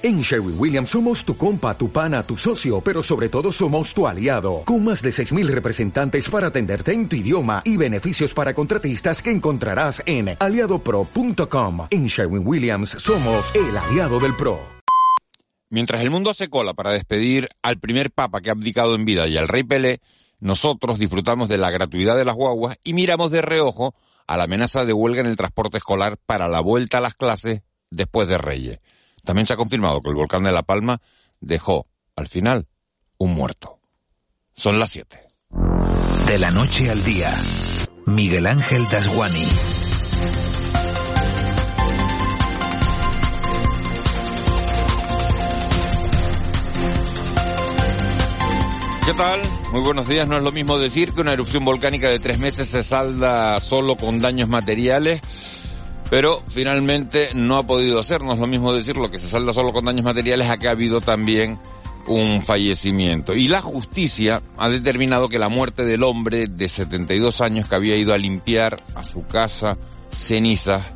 En Sherwin Williams somos tu compa, tu pana, tu socio, pero sobre todo somos tu aliado, con más de 6.000 representantes para atenderte en tu idioma y beneficios para contratistas que encontrarás en aliadopro.com. En Sherwin Williams somos el aliado del PRO. Mientras el mundo hace cola para despedir al primer papa que ha abdicado en vida y al rey Pelé, nosotros disfrutamos de la gratuidad de las guaguas y miramos de reojo a la amenaza de huelga en el transporte escolar para la vuelta a las clases después de Reyes. También se ha confirmado que el volcán de La Palma dejó, al final, un muerto. Son las 7. De la noche al día, Miguel Ángel Dasguani. ¿Qué tal? Muy buenos días. No es lo mismo decir que una erupción volcánica de tres meses se salda solo con daños materiales, pero finalmente no ha podido ser. No es lo mismo decirlo que se salda solo con daños materiales a que ha habido también un fallecimiento. Y la justicia ha determinado que la muerte del hombre de 72 años que había ido a limpiar a su casa cenizas,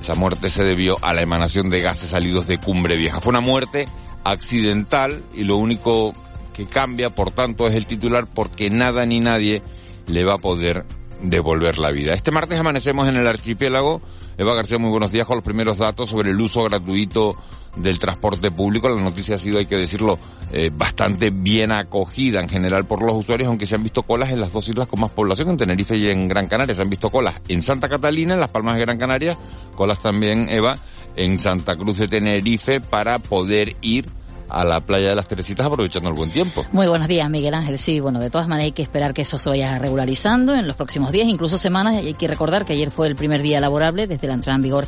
esa muerte se debió a la emanación de gases salidos de Cumbre Vieja. Fue una muerte accidental y lo único que cambia, por tanto, es el titular porque nada ni nadie le va a poder devolver la vida. Este martes amanecemos en el archipiélago. Eva García, muy buenos días con los primeros datos sobre el uso gratuito del transporte público. La noticia ha sido, hay que decirlo, eh, bastante bien acogida en general por los usuarios, aunque se han visto colas en las dos islas con más población, en Tenerife y en Gran Canaria. Se han visto colas en Santa Catalina, en Las Palmas de Gran Canaria, colas también, Eva, en Santa Cruz de Tenerife para poder ir a la playa de las Teresitas aprovechando el buen tiempo. Muy buenos días, Miguel Ángel. Sí, bueno, de todas maneras hay que esperar que eso se vaya regularizando en los próximos días, incluso semanas. Y hay que recordar que ayer fue el primer día laborable desde la entrada en vigor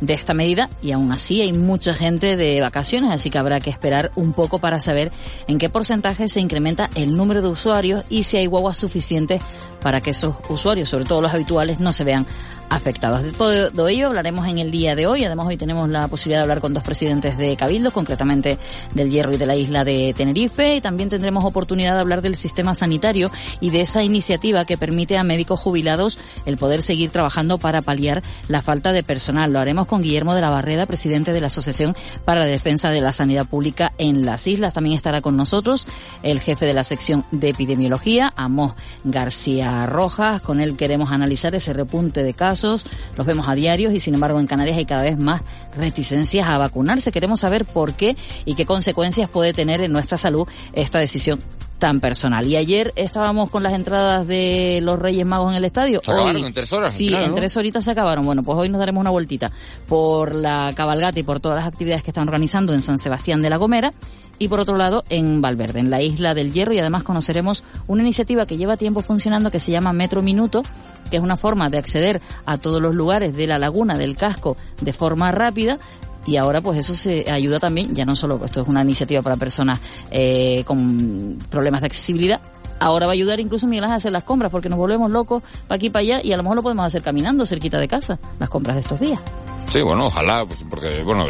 de esta medida y aún así hay mucha gente de vacaciones, así que habrá que esperar un poco para saber en qué porcentaje se incrementa el número de usuarios y si hay guaguas suficientes para que esos usuarios, sobre todo los habituales, no se vean afectados. De todo ello hablaremos en el día de hoy. Además, hoy tenemos la posibilidad de hablar con dos presidentes de Cabildo, concretamente del Hierro y de la isla de Tenerife. Y también tendremos oportunidad de hablar del sistema sanitario y de esa iniciativa que permite a médicos jubilados el poder seguir trabajando para paliar la falta de personal. Lo haremos con Guillermo de la Barreda, presidente de la Asociación para la Defensa de la Sanidad Pública en las islas. También estará con nosotros el jefe de la sección de epidemiología, Amos García Rojas. Con él queremos analizar ese repunte de casos los vemos a diarios y sin embargo en Canarias hay cada vez más reticencias a vacunarse. Queremos saber por qué y qué consecuencias puede tener en nuestra salud esta decisión tan personal. Y ayer estábamos con las entradas de los Reyes Magos en el estadio. ¿Se acabaron en tres horas? Sí, en tres horitas se acabaron. Bueno, pues hoy nos daremos una vueltita por la cabalgata y por todas las actividades que están organizando en San Sebastián de la Gomera y por otro lado en Valverde, en la isla del Hierro. Y además conoceremos una iniciativa que lleva tiempo funcionando que se llama Metro Minuto, que es una forma de acceder a todos los lugares de la laguna del casco de forma rápida. Y ahora pues eso se ayuda también, ya no solo, esto es una iniciativa para personas eh, con problemas de accesibilidad, ahora va a ayudar incluso Miguel Ángel a hacer las compras porque nos volvemos locos para aquí y para allá y a lo mejor lo podemos hacer caminando cerquita de casa, las compras de estos días. Sí, bueno, ojalá, pues, porque bueno,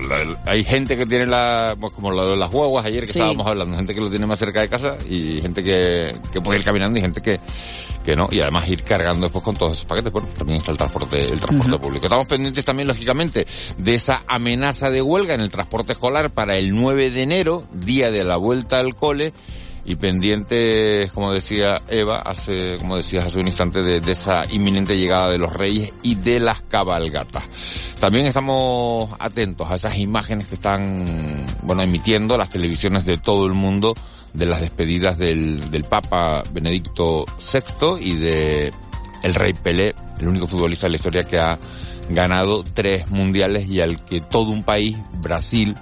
hay gente que tiene la, pues, como de las guaguas ayer que estábamos hablando, gente que lo tiene más cerca de casa y gente que, que puede ir caminando y gente que, que no, y además ir cargando después con todos esos paquetes, bueno, también está el transporte, el transporte público. Estamos pendientes también, lógicamente, de esa amenaza de huelga en el transporte escolar para el 9 de enero, día de la vuelta al cole, y pendientes, como decía Eva, hace, como decías hace un instante, de, esa inminente llegada de los reyes y de las cabalgatas. También estamos atentos a esas imágenes que están, bueno, emitiendo las televisiones de todo el mundo de las despedidas del, del Papa Benedicto VI y de el Rey Pelé, el único futbolista de la historia que ha ganado tres mundiales y al que todo un país, Brasil,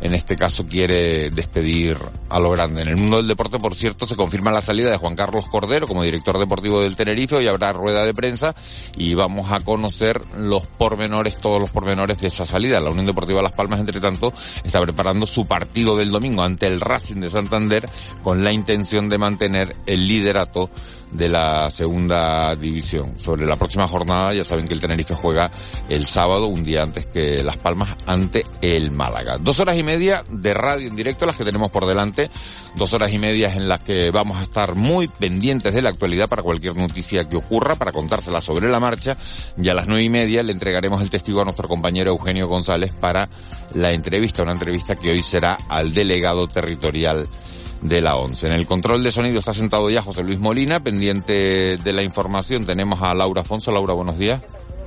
en este caso quiere despedir a lo grande. En el mundo del deporte, por cierto, se confirma la salida de Juan Carlos Cordero como director deportivo del Tenerife y habrá rueda de prensa y vamos a conocer los pormenores, todos los pormenores de esa salida. La Unión Deportiva Las Palmas, entre tanto, está preparando su partido del domingo ante el Racing de Santander con la intención de mantener el liderato de la segunda división. Sobre la próxima jornada ya saben que el Tenerife juega el sábado, un día antes que Las Palmas, ante el Málaga. Dos horas y media de radio en directo las que tenemos por delante. Dos horas y media en las que vamos a estar muy pendientes de la actualidad para cualquier noticia que ocurra, para contársela sobre la marcha. Y a las nueve y media le entregaremos el testigo a nuestro compañero Eugenio González para la entrevista, una entrevista que hoy será al delegado territorial de la ONCE. En el control de sonido está sentado ya José Luis Molina, pendiente de la información tenemos a Laura Afonso. Laura, buenos días.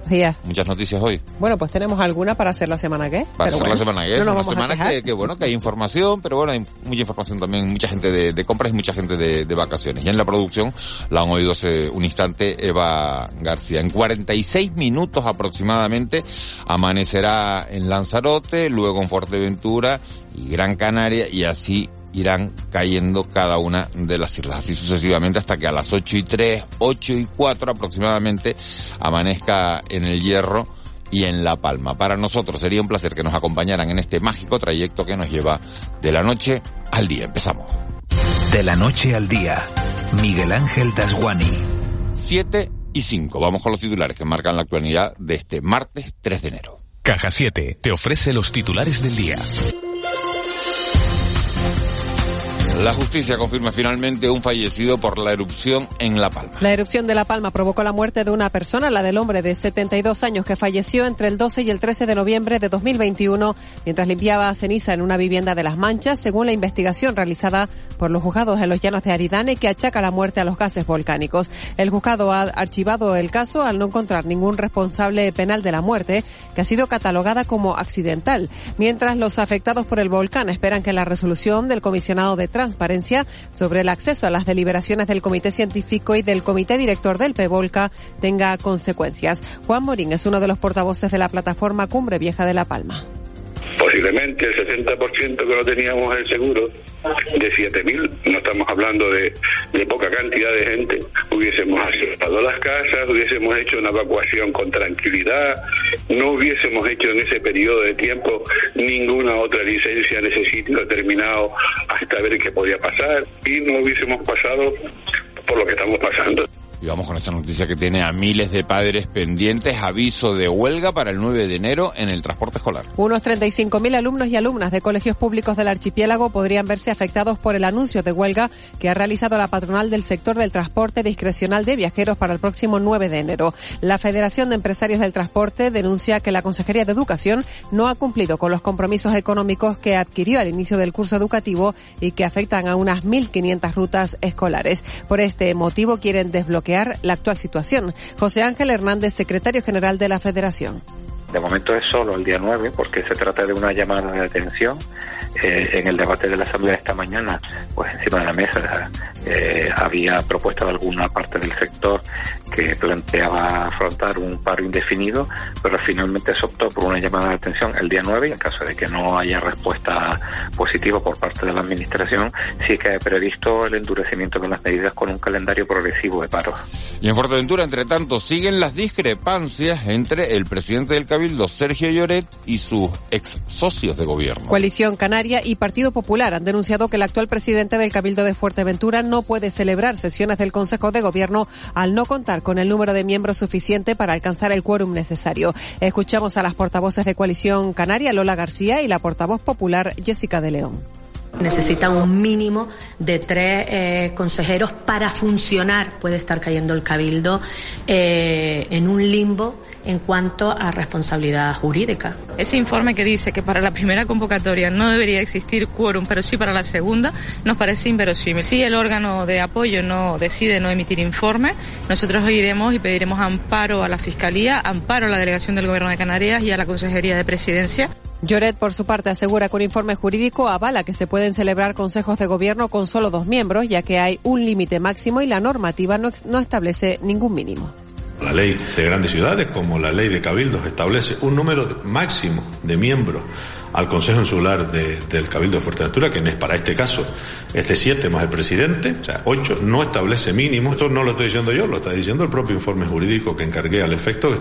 Días. Muchas noticias hoy. Bueno, pues tenemos alguna para hacer la semana que. Para hacer la semana que. una semana que, bueno, que hay información, pero bueno, hay mucha información también, mucha gente de, compras y mucha gente de, de, vacaciones. Ya en la producción la han oído hace un instante Eva García. En 46 minutos aproximadamente amanecerá en Lanzarote, luego en Fuerteventura y Gran Canaria y así irán cayendo cada una de las islas, así sucesivamente hasta que a las 8 y 3, 8 y 4 aproximadamente amanezca en el hierro y en La Palma. Para nosotros sería un placer que nos acompañaran en este mágico trayecto que nos lleva de la noche al día. Empezamos. De la noche al día, Miguel Ángel Dasguani. 7 y 5. Vamos con los titulares que marcan la actualidad de este martes 3 de enero. Caja 7 te ofrece los titulares del día. La justicia confirma finalmente un fallecido por la erupción en La Palma. La erupción de La Palma provocó la muerte de una persona, la del hombre de 72 años que falleció entre el 12 y el 13 de noviembre de 2021 mientras limpiaba ceniza en una vivienda de Las Manchas, según la investigación realizada por los juzgados de los llanos de Aridane que achaca la muerte a los gases volcánicos. El juzgado ha archivado el caso al no encontrar ningún responsable penal de la muerte, que ha sido catalogada como accidental, mientras los afectados por el volcán esperan que la resolución del comisionado de transparencia sobre el acceso a las deliberaciones del Comité Científico y del Comité Director del PEVOLCA tenga consecuencias. Juan Morín es uno de los portavoces de la plataforma Cumbre Vieja de La Palma. Posiblemente el 60% que no teníamos el seguro de 7.000, no estamos hablando de, de, poca cantidad de gente, hubiésemos asustado las casas, hubiésemos hecho una evacuación con tranquilidad, no hubiésemos hecho en ese periodo de tiempo ninguna otra licencia en ese sitio determinado hasta ver qué podía pasar y no hubiésemos pasado por lo que estamos pasando. Y vamos con esa noticia que tiene a miles de padres pendientes. Aviso de huelga para el 9 de enero en el transporte escolar. Unos 35.000 alumnos y alumnas de colegios públicos del archipiélago podrían verse afectados por el anuncio de huelga que ha realizado la patronal del sector del transporte discrecional de viajeros para el próximo 9 de enero. La Federación de Empresarios del Transporte denuncia que la Consejería de Educación no ha cumplido con los compromisos económicos que adquirió al inicio del curso educativo y que afectan a unas 1.500 rutas escolares. Por este motivo quieren desbloquear la actual situación. José Ángel Hernández, secretario general de la Federación. De momento es solo el día 9 porque se trata de una llamada de atención. Eh, en el debate de la Asamblea esta mañana, pues encima de la mesa eh, había propuesta de alguna parte del sector que planteaba afrontar un paro indefinido, pero finalmente se optó por una llamada de atención el día 9 y en caso de que no haya respuesta positiva por parte de la Administración, sí que ha previsto el endurecimiento de las medidas con un calendario progresivo de paro. Y en Fuerteventura, entre tanto, siguen las discrepancias entre el presidente del Cabildo, Sergio Lloret, y sus ex socios de gobierno. Coalición Canaria y Partido Popular han denunciado que el actual presidente del Cabildo de Fuerteventura no puede celebrar sesiones del Consejo de Gobierno al no contar con el número de miembros suficiente para alcanzar el quórum necesario. Escuchamos a las portavoces de Coalición Canaria, Lola García, y la portavoz popular, Jessica de León. Necesitan un mínimo de tres eh, consejeros para funcionar. Puede estar cayendo el cabildo eh, en un limbo en cuanto a responsabilidad jurídica. Ese informe que dice que para la primera convocatoria no debería existir quórum, pero sí para la segunda, nos parece inverosímil. Si el órgano de apoyo no decide no emitir informe, nosotros iremos y pediremos amparo a la Fiscalía, amparo a la Delegación del Gobierno de Canarias y a la Consejería de Presidencia. Lloret, por su parte, asegura que un informe jurídico avala que se pueden celebrar consejos de gobierno con solo dos miembros, ya que hay un límite máximo y la normativa no, establece ningún mínimo. La ley de grandes ciudades, como la ley de cabildos, establece un número máximo de miembros al Consejo Insular del Cabildo de Fuerteventura, que es para este caso es de siete más el presidente, o sea, ocho, no establece mínimo. Esto no lo estoy diciendo yo, lo está diciendo el propio informe jurídico que encargué al efecto.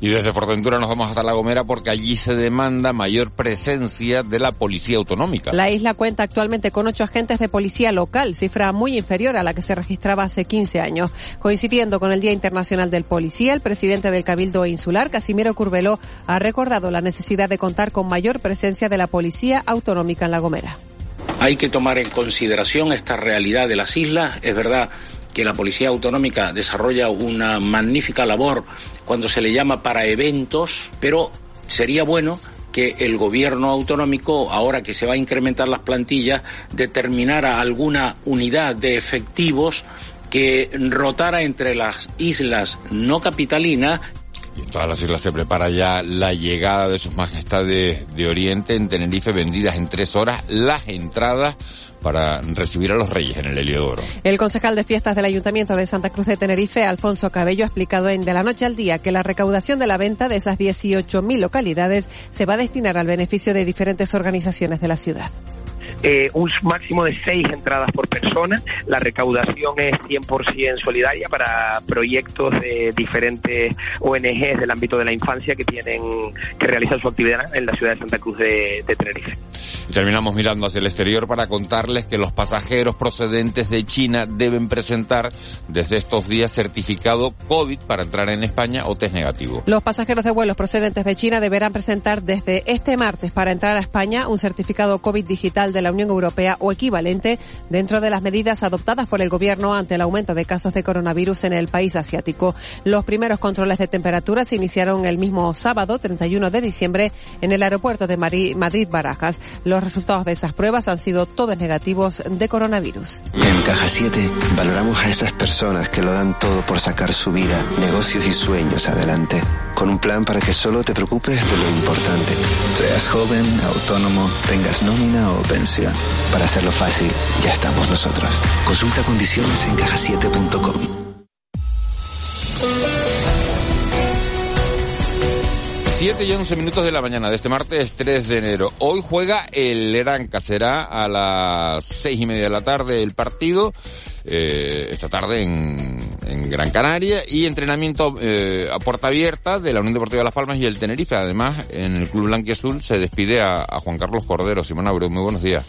Y desde Fuerteventura nos vamos hasta La Gomera porque allí se demanda mayor presencia de la policía autonómica. La isla cuenta actualmente con ocho agentes de policía local, cifra muy inferior a la que se registraba hace 15 años. Coincidiendo con el Día Internacional del Policía, el presidente del Cabildo Insular, Casimiro Curvelo, ha recordado la necesidad de contar con mayor presencia de la policía autonómica en La Gomera. Hay que tomar en consideración esta realidad de las islas. Es verdad que la Policía Autonómica desarrolla una magnífica labor cuando se le llama para eventos, pero sería bueno que el gobierno autonómico, ahora que se va a incrementar las plantillas, determinara alguna unidad de efectivos que rotara entre las islas no capitalinas y en todas las islas se prepara ya la llegada de sus majestades de Oriente en Tenerife, vendidas en tres horas las entradas para recibir a los reyes en el Heliodoro. El concejal de fiestas del Ayuntamiento de Santa Cruz de Tenerife, Alfonso Cabello, ha explicado en De la Noche al Día que la recaudación de la venta de esas 18.000 localidades se va a destinar al beneficio de diferentes organizaciones de la ciudad. Eh, un máximo de seis entradas por persona. La recaudación es 100% solidaria para proyectos de diferentes ONGs del ámbito de la infancia que tienen que realizar su actividad en la ciudad de Santa Cruz de, de Tenerife. Y terminamos mirando hacia el exterior para contarles que los pasajeros procedentes de China deben presentar desde estos días certificado COVID para entrar en España o test negativo. Los pasajeros de vuelos procedentes de China deberán presentar desde este martes para entrar a España un certificado COVID digital de la Unión Europea o equivalente dentro de las medidas adoptadas por el Gobierno ante el aumento de casos de coronavirus en el país asiático. Los primeros controles de temperatura se iniciaron el mismo sábado, 31 de diciembre, en el aeropuerto de Madrid-Barajas. Los resultados de esas pruebas han sido todos negativos de coronavirus. En Caja 7 valoramos a esas personas que lo dan todo por sacar su vida, negocios y sueños adelante. Con un plan para que solo te preocupes de lo importante. Seas joven, autónomo, tengas nómina o pensión. Para hacerlo fácil, ya estamos nosotros. Consulta condiciones en cajasiete.com. 7 y 11 minutos de la mañana de este martes 3 de enero. Hoy juega el Eranca, será a las seis y media de la tarde el partido, eh, esta tarde en, en, Gran Canaria, y entrenamiento eh, a puerta abierta de la Unión Deportiva de Las Palmas y el Tenerife. Además, en el Club Blanquiazul se despide a, a Juan Carlos Cordero. Simón Abreu, muy buenos días.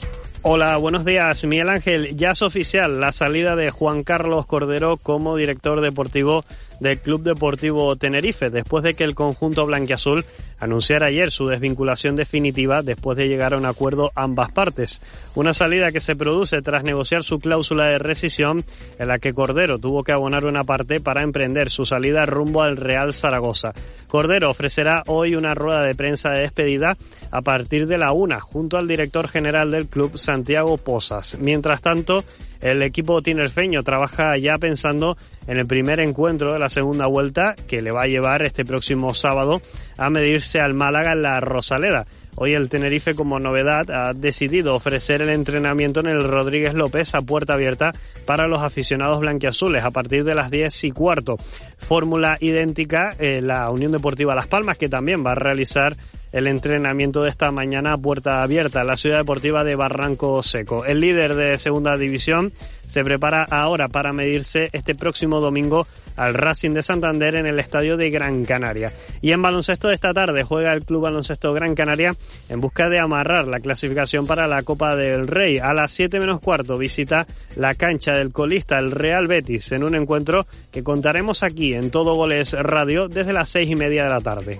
Hola, buenos días. Miguel Ángel, ya es oficial la salida de Juan Carlos Cordero como director deportivo del Club Deportivo Tenerife, después de que el conjunto blanquiazul anunciara ayer su desvinculación definitiva después de llegar a un acuerdo ambas partes. Una salida que se produce tras negociar su cláusula de rescisión en la que Cordero tuvo que abonar una parte para emprender su salida rumbo al Real Zaragoza. Cordero ofrecerá hoy una rueda de prensa de despedida a partir de la una junto al director general del club Santiago Posas. Mientras tanto, el equipo tinerfeño trabaja ya pensando en el primer encuentro de la segunda vuelta que le va a llevar este próximo sábado a medirse al Málaga en la Rosaleda. Hoy el Tenerife como novedad ha decidido ofrecer el entrenamiento en el Rodríguez López a puerta abierta para los aficionados blanquiazules a partir de las 10 y cuarto. Fórmula idéntica la Unión Deportiva Las Palmas que también va a realizar el entrenamiento de esta mañana a puerta abierta en la ciudad deportiva de Barranco Seco. El líder de segunda división se prepara ahora para medirse este próximo domingo al Racing de Santander en el estadio de Gran Canaria. Y en baloncesto de esta tarde juega el Club Baloncesto Gran Canaria en busca de amarrar la clasificación para la Copa del Rey. A las 7 menos cuarto visita la cancha del colista el Real Betis en un encuentro que contaremos aquí en Todo Goles Radio desde las seis y media de la tarde.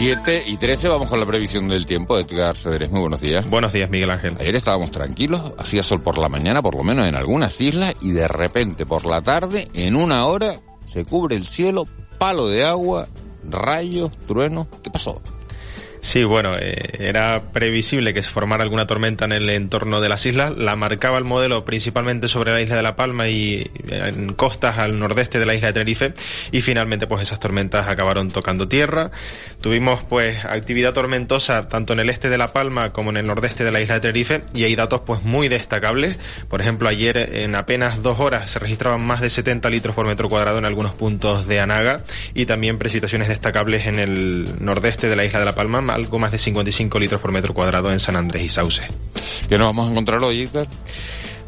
7 y 13 vamos con la previsión del tiempo de Edgar Cederes. Muy buenos días. Buenos días, Miguel Ángel. Ayer estábamos tranquilos, hacía sol por la mañana, por lo menos en algunas islas, y de repente por la tarde, en una hora, se cubre el cielo, palo de agua, rayos, truenos. ¿Qué pasó? Sí, bueno, eh, era previsible que se formara alguna tormenta en el entorno de las islas. La marcaba el modelo principalmente sobre la isla de La Palma y en costas al nordeste de la isla de Tenerife. Y finalmente, pues esas tormentas acabaron tocando tierra. Tuvimos, pues, actividad tormentosa tanto en el este de La Palma como en el nordeste de la isla de Tenerife. Y hay datos, pues, muy destacables. Por ejemplo, ayer en apenas dos horas se registraban más de 70 litros por metro cuadrado en algunos puntos de Anaga y también precipitaciones destacables en el nordeste de la isla de La Palma algo más de 55 litros por metro cuadrado en San Andrés y Sauce. ¿Qué nos vamos a encontrar hoy, Héctor?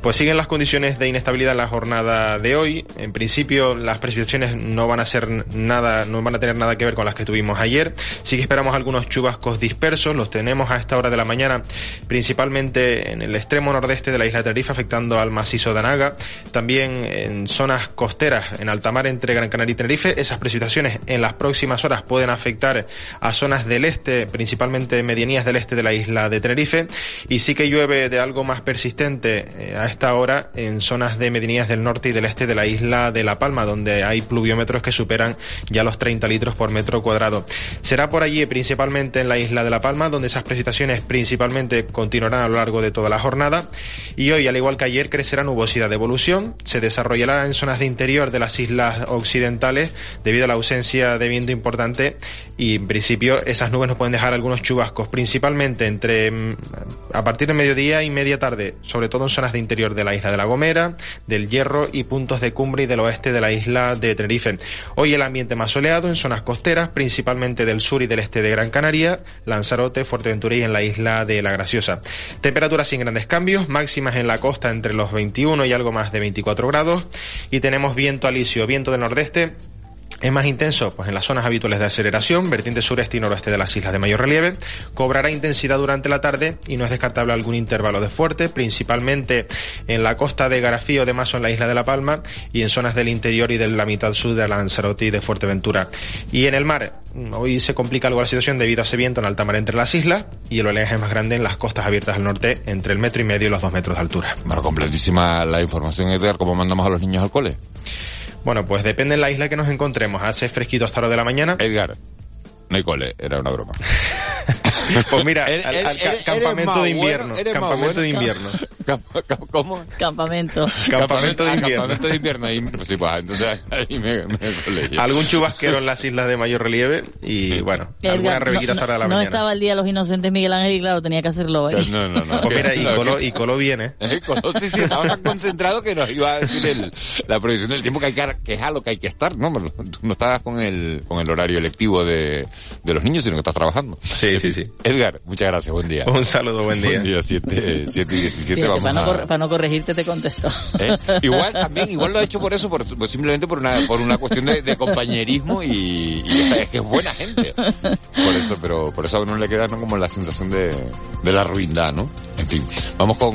Pues siguen las condiciones de inestabilidad en la jornada de hoy. En principio, las precipitaciones no van a ser nada, no van a tener nada que ver con las que tuvimos ayer. Sí que esperamos algunos chubascos dispersos. Los tenemos a esta hora de la mañana, principalmente en el extremo nordeste de la isla de Tenerife, afectando al macizo de Anaga. También en zonas costeras, en alta mar entre Gran Canaria y Tenerife. Esas precipitaciones en las próximas horas pueden afectar a zonas del este, principalmente medianías del este de la isla de Tenerife. Y sí que llueve de algo más persistente eh, a esta hora en zonas de medianías del norte y del este de la isla de La Palma, donde hay pluviómetros que superan ya los 30 litros por metro cuadrado. Será por allí, principalmente en la isla de La Palma, donde esas precipitaciones principalmente continuarán a lo largo de toda la jornada. Y hoy, al igual que ayer, crecerá nubosidad de evolución. Se desarrollará en zonas de interior de las islas occidentales debido a la ausencia de viento importante y en principio esas nubes nos pueden dejar algunos chubascos, principalmente entre mm, a partir de mediodía y media tarde, sobre todo en zonas de interior de la isla de La Gomera, del Hierro y puntos de cumbre y del oeste de la isla de Tenerife. Hoy el ambiente más soleado en zonas costeras, principalmente del sur y del este de Gran Canaria, Lanzarote, Fuerteventura y en la isla de La Graciosa. Temperaturas sin grandes cambios, máximas en la costa entre los 21 y algo más de 24 grados y tenemos viento alisio, viento del nordeste es más intenso pues en las zonas habituales de aceleración, vertiente sureste y noroeste de las islas de mayor relieve. Cobrará intensidad durante la tarde y no es descartable algún intervalo de fuerte, principalmente en la costa de Garafío de Maso en la isla de La Palma y en zonas del interior y de la mitad sur de Lanzarote y de Fuerteventura. Y en el mar, hoy se complica algo la situación debido a ese viento en alta mar entre las islas y el oleaje es más grande en las costas abiertas al norte entre el metro y medio y los dos metros de altura. Bueno, completísima la información, Edgar, ¿cómo mandamos a los niños al cole? Bueno, pues depende de la isla que nos encontremos. Hace fresquito hasta hora de la mañana. Edgar, no hay cole, era una broma. pues mira, al, campamento de invierno. campamento de invierno. ¿Cómo? Campamento. Campamento de invierno. Campamento de invierno. Ahí, pues sí, pues entonces ahí me, me Algún chubasquero en las islas de mayor relieve y bueno, alguna rebequita hasta no, de la no mañana. No estaba el día de los inocentes Miguel Ángel y claro, tenía que hacerlo hoy. No, no, no. Pues mira, y Colo, y Colo viene. Eh, Colo sí, sí, estaba tan concentrado que nos iba a decir el, la previsión del tiempo que hay que, que es a lo que hay que estar, ¿no? Tú no estabas con el, con el horario electivo de, de los niños, sino que estás trabajando. Sí, sí, sí. Edgar, muchas gracias, buen día. Un saludo, buen día. Buen día, 7 y 17, vamos para, no a... para no corregirte te contesto. ¿Eh? Igual también, igual lo ha hecho por eso, por, pues simplemente por una, por una cuestión de, de compañerismo y, y, es que es buena gente. Por eso, pero por eso a uno le queda ¿no? como la sensación de, de la ruindad, ¿no? En fin, vamos con,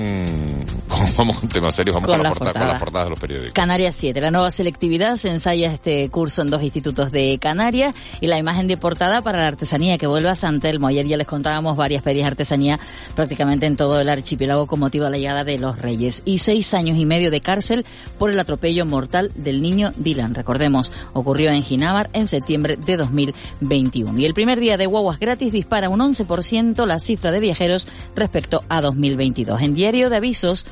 con vamos con temas serios, vamos con, con, la portada, con las portadas de los periódicos. Canarias 7, la nueva selectividad se ensaya este curso en dos institutos de Canarias y la imagen de portada para la artesanía que vuelve a San Telmo. Ayer ya les contábamos varias ferias de artesanía prácticamente en todo el archipiélago con motivo de la llegada de los reyes. Y seis años y medio de cárcel por el atropello mortal del niño Dylan. Recordemos, ocurrió en Ginábar en septiembre de 2021. Y el primer día de guaguas gratis dispara un 11% la cifra de viajeros respecto a 2022. En diario de avisos,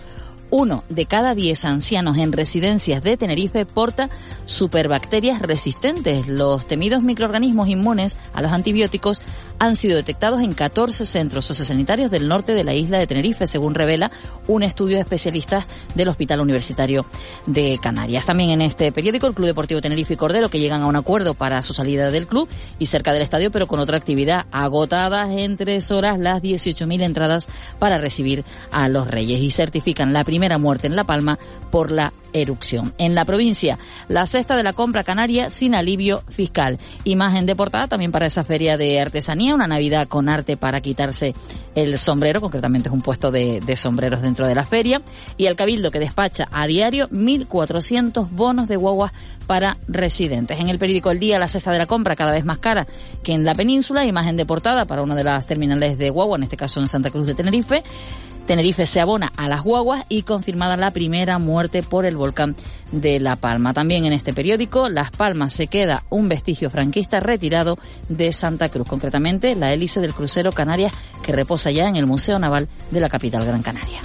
uno de cada diez ancianos en residencias de Tenerife porta superbacterias resistentes. Los temidos microorganismos inmunes a los antibióticos han sido detectados en 14 centros sociosanitarios del norte de la isla de Tenerife, según revela un estudio de especialistas del Hospital Universitario de Canarias. También en este periódico, el Club Deportivo Tenerife y Cordero, que llegan a un acuerdo para su salida del club y cerca del estadio, pero con otra actividad agotadas en tres horas las 18.000 entradas para recibir a los Reyes y certifican la primera muerte en La Palma por la erupción. En la provincia, la cesta de la compra canaria sin alivio fiscal. Imagen de portada también para esa feria de artesanía, una Navidad con arte para quitarse el sombrero, concretamente es un puesto de, de sombreros dentro de la feria, y el Cabildo que despacha a diario 1.400 bonos de guaguas para residentes. En el periódico El Día, la cesta de la compra cada vez más cara que en la península, imagen de portada para una de las terminales de guagua, en este caso en Santa Cruz de Tenerife, Tenerife se abona a las guaguas y confirmada la primera muerte por el volcán de La Palma. También en este periódico, Las Palmas se queda un vestigio franquista retirado de Santa Cruz, concretamente la hélice del crucero Canarias que reposa ya en el Museo Naval de la capital Gran Canaria.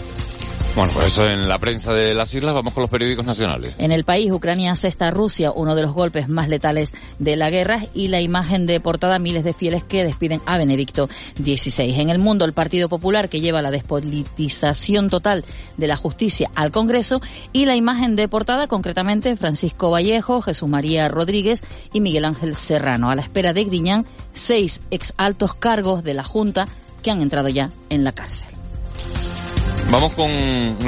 Bueno, pues eso en la prensa de las islas, vamos con los periódicos nacionales. En el país, Ucrania asesta a Rusia, uno de los golpes más letales de la guerra, y la imagen de portada, miles de fieles que despiden a Benedicto XVI. En el mundo, el Partido Popular, que lleva la despolitización total de la justicia al Congreso, y la imagen de portada, concretamente, Francisco Vallejo, Jesús María Rodríguez y Miguel Ángel Serrano. A la espera de Griñán, seis ex altos cargos de la Junta que han entrado ya en la cárcel. Vamos con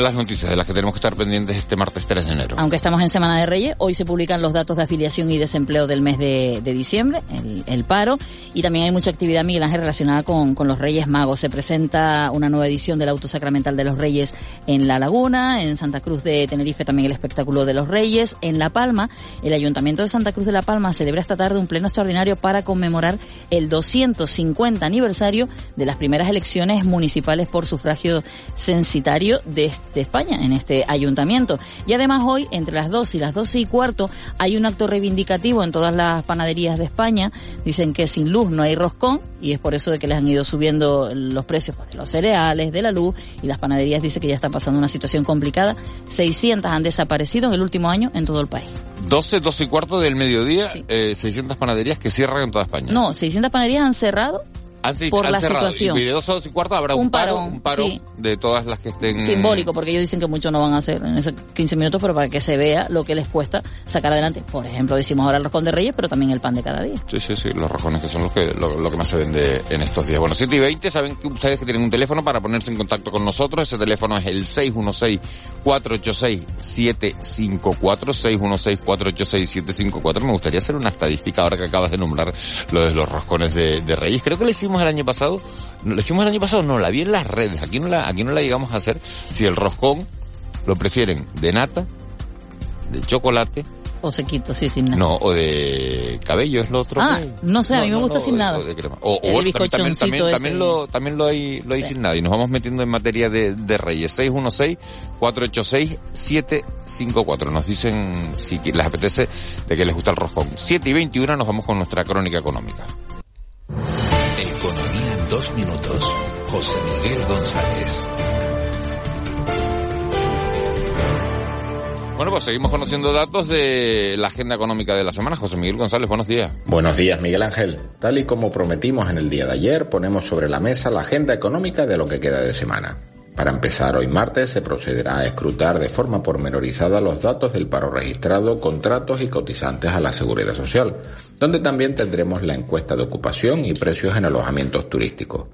las noticias de las que tenemos que estar pendientes este martes 3 de enero. Aunque estamos en Semana de Reyes, hoy se publican los datos de afiliación y desempleo del mes de, diciembre, el, paro, y también hay mucha actividad, Miguel Ángel, relacionada con, con los Reyes Magos. Se presenta una nueva edición del Auto Sacramental de los Reyes en La Laguna, en Santa Cruz de Tenerife también el espectáculo de los Reyes, en La Palma, el Ayuntamiento de Santa Cruz de La Palma celebra esta tarde un pleno extraordinario para conmemorar el 250 aniversario de las primeras elecciones municipales por sufragio sencillo de, España, en este ayuntamiento. Y además hoy, entre las 2 y las 12 y cuarto, hay un acto reivindicativo en todas las panaderías de España. Dicen que sin luz no hay roscón y es por eso de que les han ido subiendo los precios pues, de los cereales, de la luz y las panaderías dicen que ya están pasando una situación complicada. 600 han desaparecido en el último año en todo el país. 12, 12 y cuarto del mediodía, 600 eh, panaderías que cierran en toda España. No, 600 panaderías han cerrado por la situación. Y de dos y cuarto habrá un, paro, un paro de todas las que estén... Simbólico, porque ellos dicen que mucho no van a hacer en esos 15 minutos, pero para que se vea lo que les cuesta sacar adelante. Por ejemplo, decimos ahora el roscón de Reyes, pero también el pan de cada día. Sí, sí, sí, los roscones que son los que, lo, que más se vende en estos días. Bueno, 7 y 20, saben que ustedes que tienen un teléfono para ponerse en contacto con nosotros. Ese teléfono es el 616-486-754, 616-486-754. Me gustaría hacer una estadística ahora que acabas de nombrar lo de los roscones de, de Reyes. Creo que le hicimos el año pasado, lo hicimos el año pasado, no, la vi en las redes, aquí no la, aquí no la llegamos a hacer, si el roscón lo prefieren de nata, de chocolate, o sequito, sí, sin nada. No, o de cabello es lo otro. Ah, no sé, a mí me gusta sin nada. O, el también, también, también, lo, también lo hay, lo hay sin nada. Y nos vamos metiendo en materia de, de Reyes. 616-486-754. Nos dicen si les apetece de que les gusta el roscón. 7 y 21 nos vamos con nuestra crónica económica. Dos minutos. José Miguel González. Bueno, pues seguimos conociendo datos de la agenda económica de la semana. José Miguel González, buenos días. Buenos días, Miguel Ángel. Tal y como prometimos en el día de ayer, ponemos sobre la mesa la agenda económica de lo que queda de semana. Para empezar, hoy martes se procederá a escrutar de forma pormenorizada los datos del paro registrado, contratos y cotizantes a la seguridad social, donde también tendremos la encuesta de ocupación y precios en alojamientos turísticos.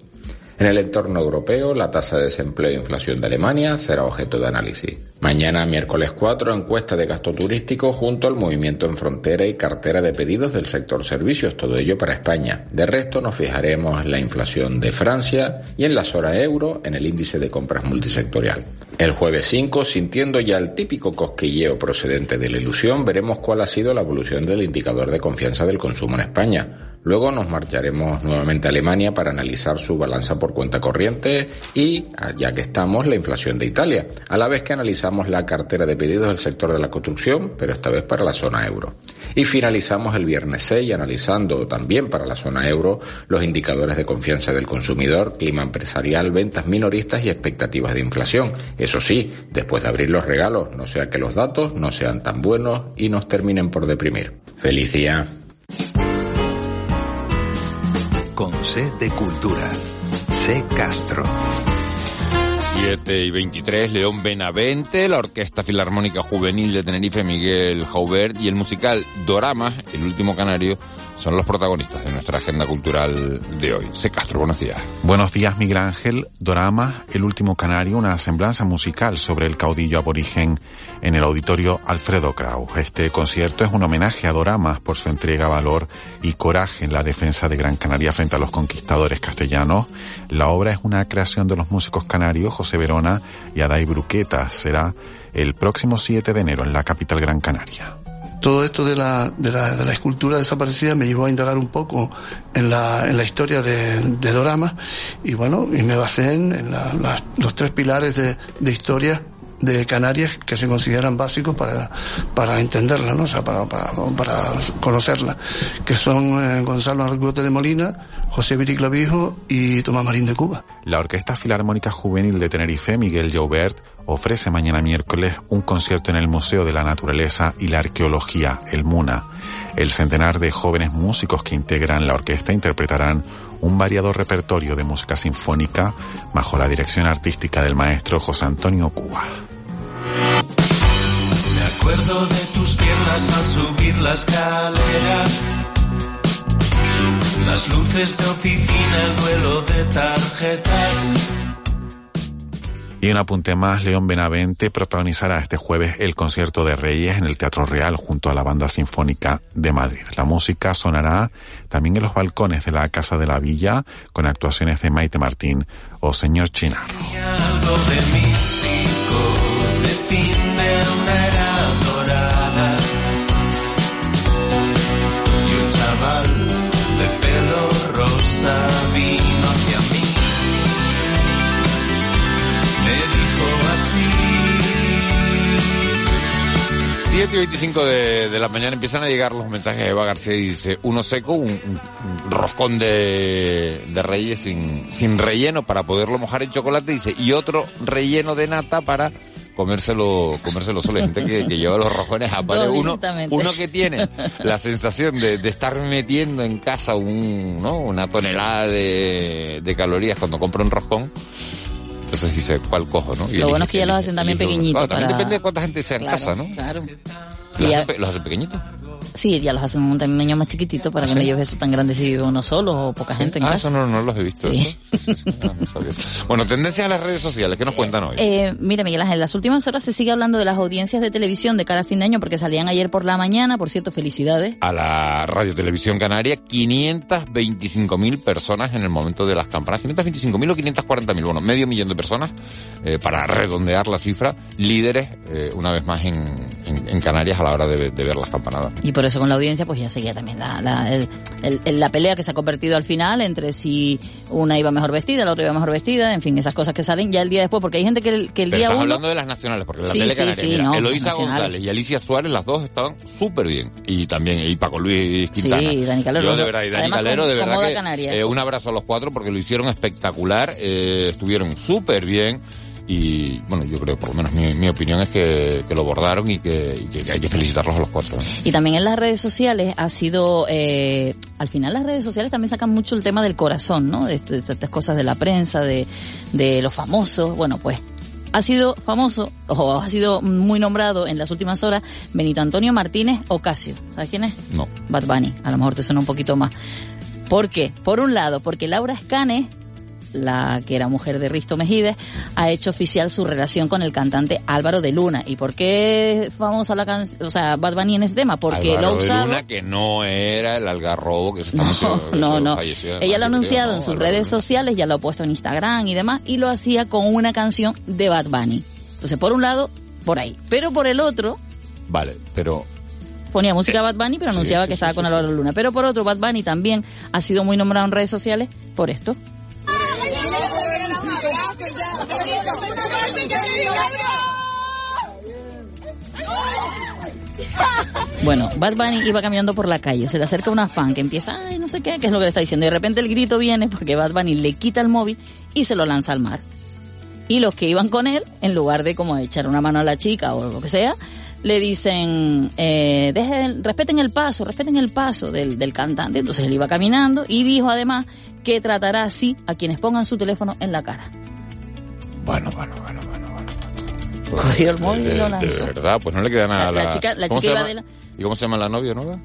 En el entorno europeo, la tasa de desempleo e inflación de Alemania será objeto de análisis. Mañana, miércoles 4, encuesta de gasto turístico junto al movimiento en frontera y cartera de pedidos del sector servicios, todo ello para España. De resto, nos fijaremos en la inflación de Francia y en la zona euro en el índice de compras multisectorial. El jueves 5, sintiendo ya el típico cosquilleo procedente de la ilusión, veremos cuál ha sido la evolución del indicador de confianza del consumo en España. Luego nos marcharemos nuevamente a Alemania para analizar su balanza por cuenta corriente y, ya que estamos, la inflación de Italia, a la vez que analizamos la cartera de pedidos del sector de la construcción, pero esta vez para la zona euro. Y finalizamos el viernes 6 analizando también para la zona euro los indicadores de confianza del consumidor, clima empresarial, ventas minoristas y expectativas de inflación. Eso sí, después de abrir los regalos, no sea que los datos no sean tan buenos y nos terminen por deprimir. Feliz día con C de Cultura. C Castro. 7 y 23, León Benavente, la Orquesta Filarmónica Juvenil de Tenerife, Miguel Jaubert y el musical Dorama, el último canario, son los protagonistas de nuestra agenda cultural de hoy. Se Castro, buenos días. Buenos días, Miguel Ángel. Dorama, el último canario, una semblanza musical sobre el caudillo aborigen en el auditorio Alfredo Kraus. Este concierto es un homenaje a Dorama por su entrega, valor y coraje en la defensa de Gran Canaria frente a los conquistadores castellanos. La obra es una creación de los músicos canarios José Verona y Adai Bruqueta. Será el próximo 7 de enero en la capital Gran Canaria. todo esto de la, de la, de la escultura desaparecida me llevó a indagar un poco en la, en la historia de, de Dorama y bueno, y me basé en, los tres pilares de, historia de Canarias que se consideran básicos para, para entenderla, ¿no? O sea, para, para, para conocerla, que son eh, Gonzalo Argote de Molina, José Viri Clavijo y Tomás Marín de Cuba. La Orquesta Filarmónica Juvenil de Tenerife, Miguel Jaubert, ofrece mañana miércoles un concierto en el Museo de la Naturaleza y la Arqueología, el MUNA. El centenar de jóvenes músicos que integran la orquesta interpretarán un variado repertorio de música sinfónica bajo la dirección artística del maestro José Antonio Cuba. Me acuerdo de tus piernas al subir la escalera. Las luces de oficina, el duelo de tarjetas. Y un apunte más, León Benavente protagonizará este jueves el concierto de Reyes en el Teatro Real junto a la Banda Sinfónica de Madrid. La música sonará también en los balcones de la Casa de la Villa con actuaciones de Maite Martín o Señor Chinarro. de 7 y 25 de, de la mañana empiezan a llegar los mensajes de Eva García y dice, uno seco, un, un roscón de, de reyes sin, sin relleno para poderlo mojar en chocolate, dice, y otro relleno de nata para comérselo, comérselo solo. Hay gente que, que lleva los rojones a pared. Uno, uno que tiene la sensación de, de estar metiendo en casa un, ¿no? una tonelada de, de calorías cuando compra un roscón. Entonces dice, ¿cuál cojo, no? Y Lo bueno es que ya los hacen también pequeñitos. Claro, también para- depende de cuánta gente sea en Claro, casa, ¿no? Claro. ¿Los hacen, pe- los hacen pequeñitos? Sí, ya los hacen un tamaño más chiquitito para que no lleves eso tan grande si vive uno solo o poca gente en Ah, casa. eso no, no los he visto. Sí. Sí, sí, sí, no, sabía. Bueno, tendencias a las redes sociales, ¿qué nos cuentan hoy? Eh, mira, Miguel Ángel, en las últimas horas se sigue hablando de las audiencias de televisión de cara a fin de año porque salían ayer por la mañana, por cierto, felicidades. a la Radio Televisión Canaria 525.000 personas en el momento de las campanas. 525.000 o 540.000, bueno, medio millón de personas, eh, para redondear la cifra, líderes eh, una vez más en, en- en Canarias a la hora de, de ver las campanadas. Y por con la audiencia pues ya seguía también la, la, el- la pelea que se ha convertido al final entre si una iba mejor vestida, la otra iba mejor vestida, en fin, esas cosas que salen ya el día después, porque hay gente que el, que el Pero día estás uno... hablando de las nacionales, porque la Sí, tele sí, canaria, sí, mira, no, nacionales. González y Alicia Suárez, las dos estaban súper bien. Y también, y Paco Luis Quintana. Sí, Dani Calero. Yo de verdad, y Dani Además, Calero, de verdad que eh, un abrazo a los cuatro porque lo hicieron espectacular, eh, estuvieron súper bien. Y bueno, yo creo, por lo menos mi, mi opinión es que, que lo bordaron y que, y que hay que felicitarlos a los cuatro. ¿no? Y también en las redes sociales ha sido, eh, al final las redes sociales también sacan mucho el tema del corazón, ¿no? De, este- de estas cosas de la prensa, de, de los famosos. Bueno, pues ha sido famoso o ha sido muy nombrado en las últimas horas Benito Antonio Martínez Ocasio. ¿Sabes quién es? No. Bad Bunny. A lo mejor te suena un poquito más. ¿Por qué? Por un lado, porque Laura Escanes, la que era mujer de Risto Mejides, ha hecho oficial su relación con el cantante Álvaro de Luna. ¿Y por qué es famosa la canción, o sea, Bad Bunny en este tema? Porque Álvaro lo ha de usado... Luna, que no era el algarrobo que se está No, no. falleció, además, Ella lo ha anunciado ¿no? en sus Álvaro de redes sociales, ya lo ha puesto en Instagram y demás, y lo hacía con una canción de Bad Bunny. Entonces, por un lado, por ahí. Pero por el otro, Vale, pero ponía música Bad Bunny, pero anunciaba sí, que estaba sí, con Álvaro Luna. Pero por otro, Bad Bunny también ha sido muy nombrado en redes sociales por esto. Bueno, Bad Bunny iba caminando por la calle, se le acerca una fan que empieza, ay, no sé qué, qué es lo que le está diciendo. Y de repente el grito viene porque Bad Bunny le quita el móvil y se lo lanza al mar. Y los que iban con él, en lugar de como echar una mano a la chica o lo que sea, le dicen, eh, dejen, respeten el paso, respeten el paso del, del cantante. Entonces él iba caminando y dijo además que tratará así a quienes pongan su teléfono en la cara. Bueno, bueno, bueno, bueno, bueno. Cogió el móvil de, y lo de lanzó. verdad, pues no le queda nada a La- la... la chica- la ¿Cómo chica iba de la- ¿Y cómo se llama la novia nueva?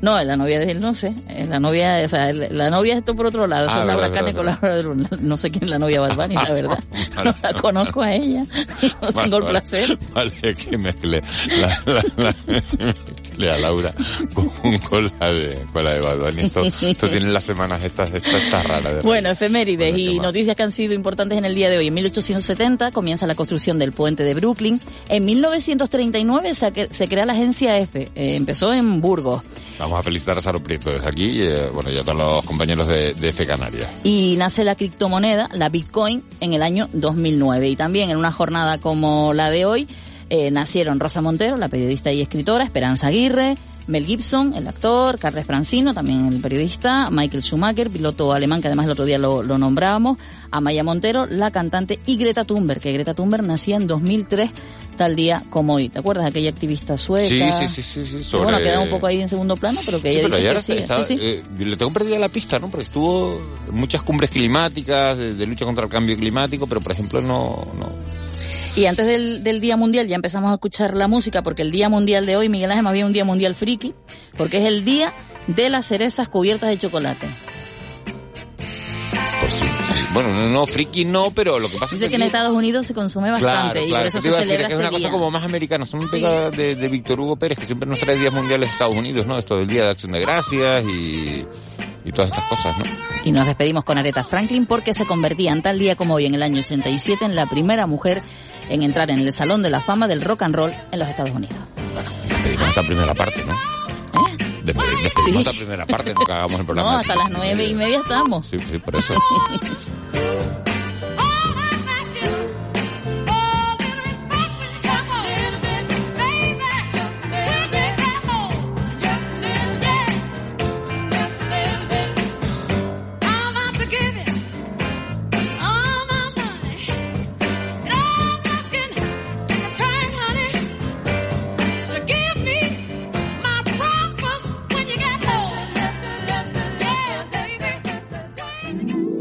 No, la novia de él no sé. La novia, o sea, la novia es esto por otro lado. Ah, es Laura Cane con Laura Luna. No sé quién es la novia Bunny, la verdad. No la conozco a ella. No Vale, tengo el placer. Vale, que. La, la, la- Lea Laura con, con, la de con la de Bad Bunny. Esto, esto tienen las semanas estas estas esta raras. De bueno, efemérides y noticias que han sido importantes en el día de hoy. En 1870 comienza la construcción del puente de Brooklyn. En 1939 se, se crea la agencia F. Eh, empezó en Burgos. Vamos a felicitar a Saro Prieto desde aquí y eh, bueno, ya todos los compañeros de, de F Canarias. Y nace la criptomoneda, la Bitcoin, en el año 2009. Y también en una jornada como la de hoy, eh, nacieron Rosa Montero, la periodista y escritora, Esperanza Aguirre, Mel Gibson, el actor, Carles Francino, también el periodista, Michael Schumacher, piloto alemán, que además el otro día lo, lo nombrábamos, Amaya Montero, la cantante, y Greta Thunberg, que Greta Thunberg nacía en 2003, tal día como hoy. ¿Te acuerdas de aquella activista sueca? Sí, sí, sí, sí. Sobre... Bueno, queda un poco ahí en segundo plano, pero que ella sí, dice que sí, está, sí, sí. Eh, le tengo perdida la pista, ¿no? Porque estuvo en muchas cumbres climáticas, de, de lucha contra el cambio climático, pero por ejemplo no... no y antes del, del, Día Mundial ya empezamos a escuchar la música porque el Día Mundial de hoy, Miguel Ángel, había un Día Mundial friki, porque es el Día de las cerezas cubiertas de chocolate. Pues sí, sí. Bueno, no, no, friki no, pero lo que pasa Dice es que en Estados Unidos se consume bastante claro, y claro, por eso se iba a decir, celebra que es una este cosa como más americana, son un Sí. de, de Víctor Hugo Pérez, que siempre nos trae días mundiales de Estados Unidos, ¿no? Esto del Día de Acción de Gracias y, y todas estas cosas, ¿no? Y nos despedimos con Aretha Franklin porque se convertía en tal día como hoy, en el año 87, en la primera mujer en entrar en el Salón de la Fama del Rock and Roll en los Estados Unidos. Despedimos esta primera parte, ¿no? Despe- Despedimos Sí. esta primera parte, no que hagamos el programa. No, así, hasta las nueve y media estamos. Sí, sí, por eso.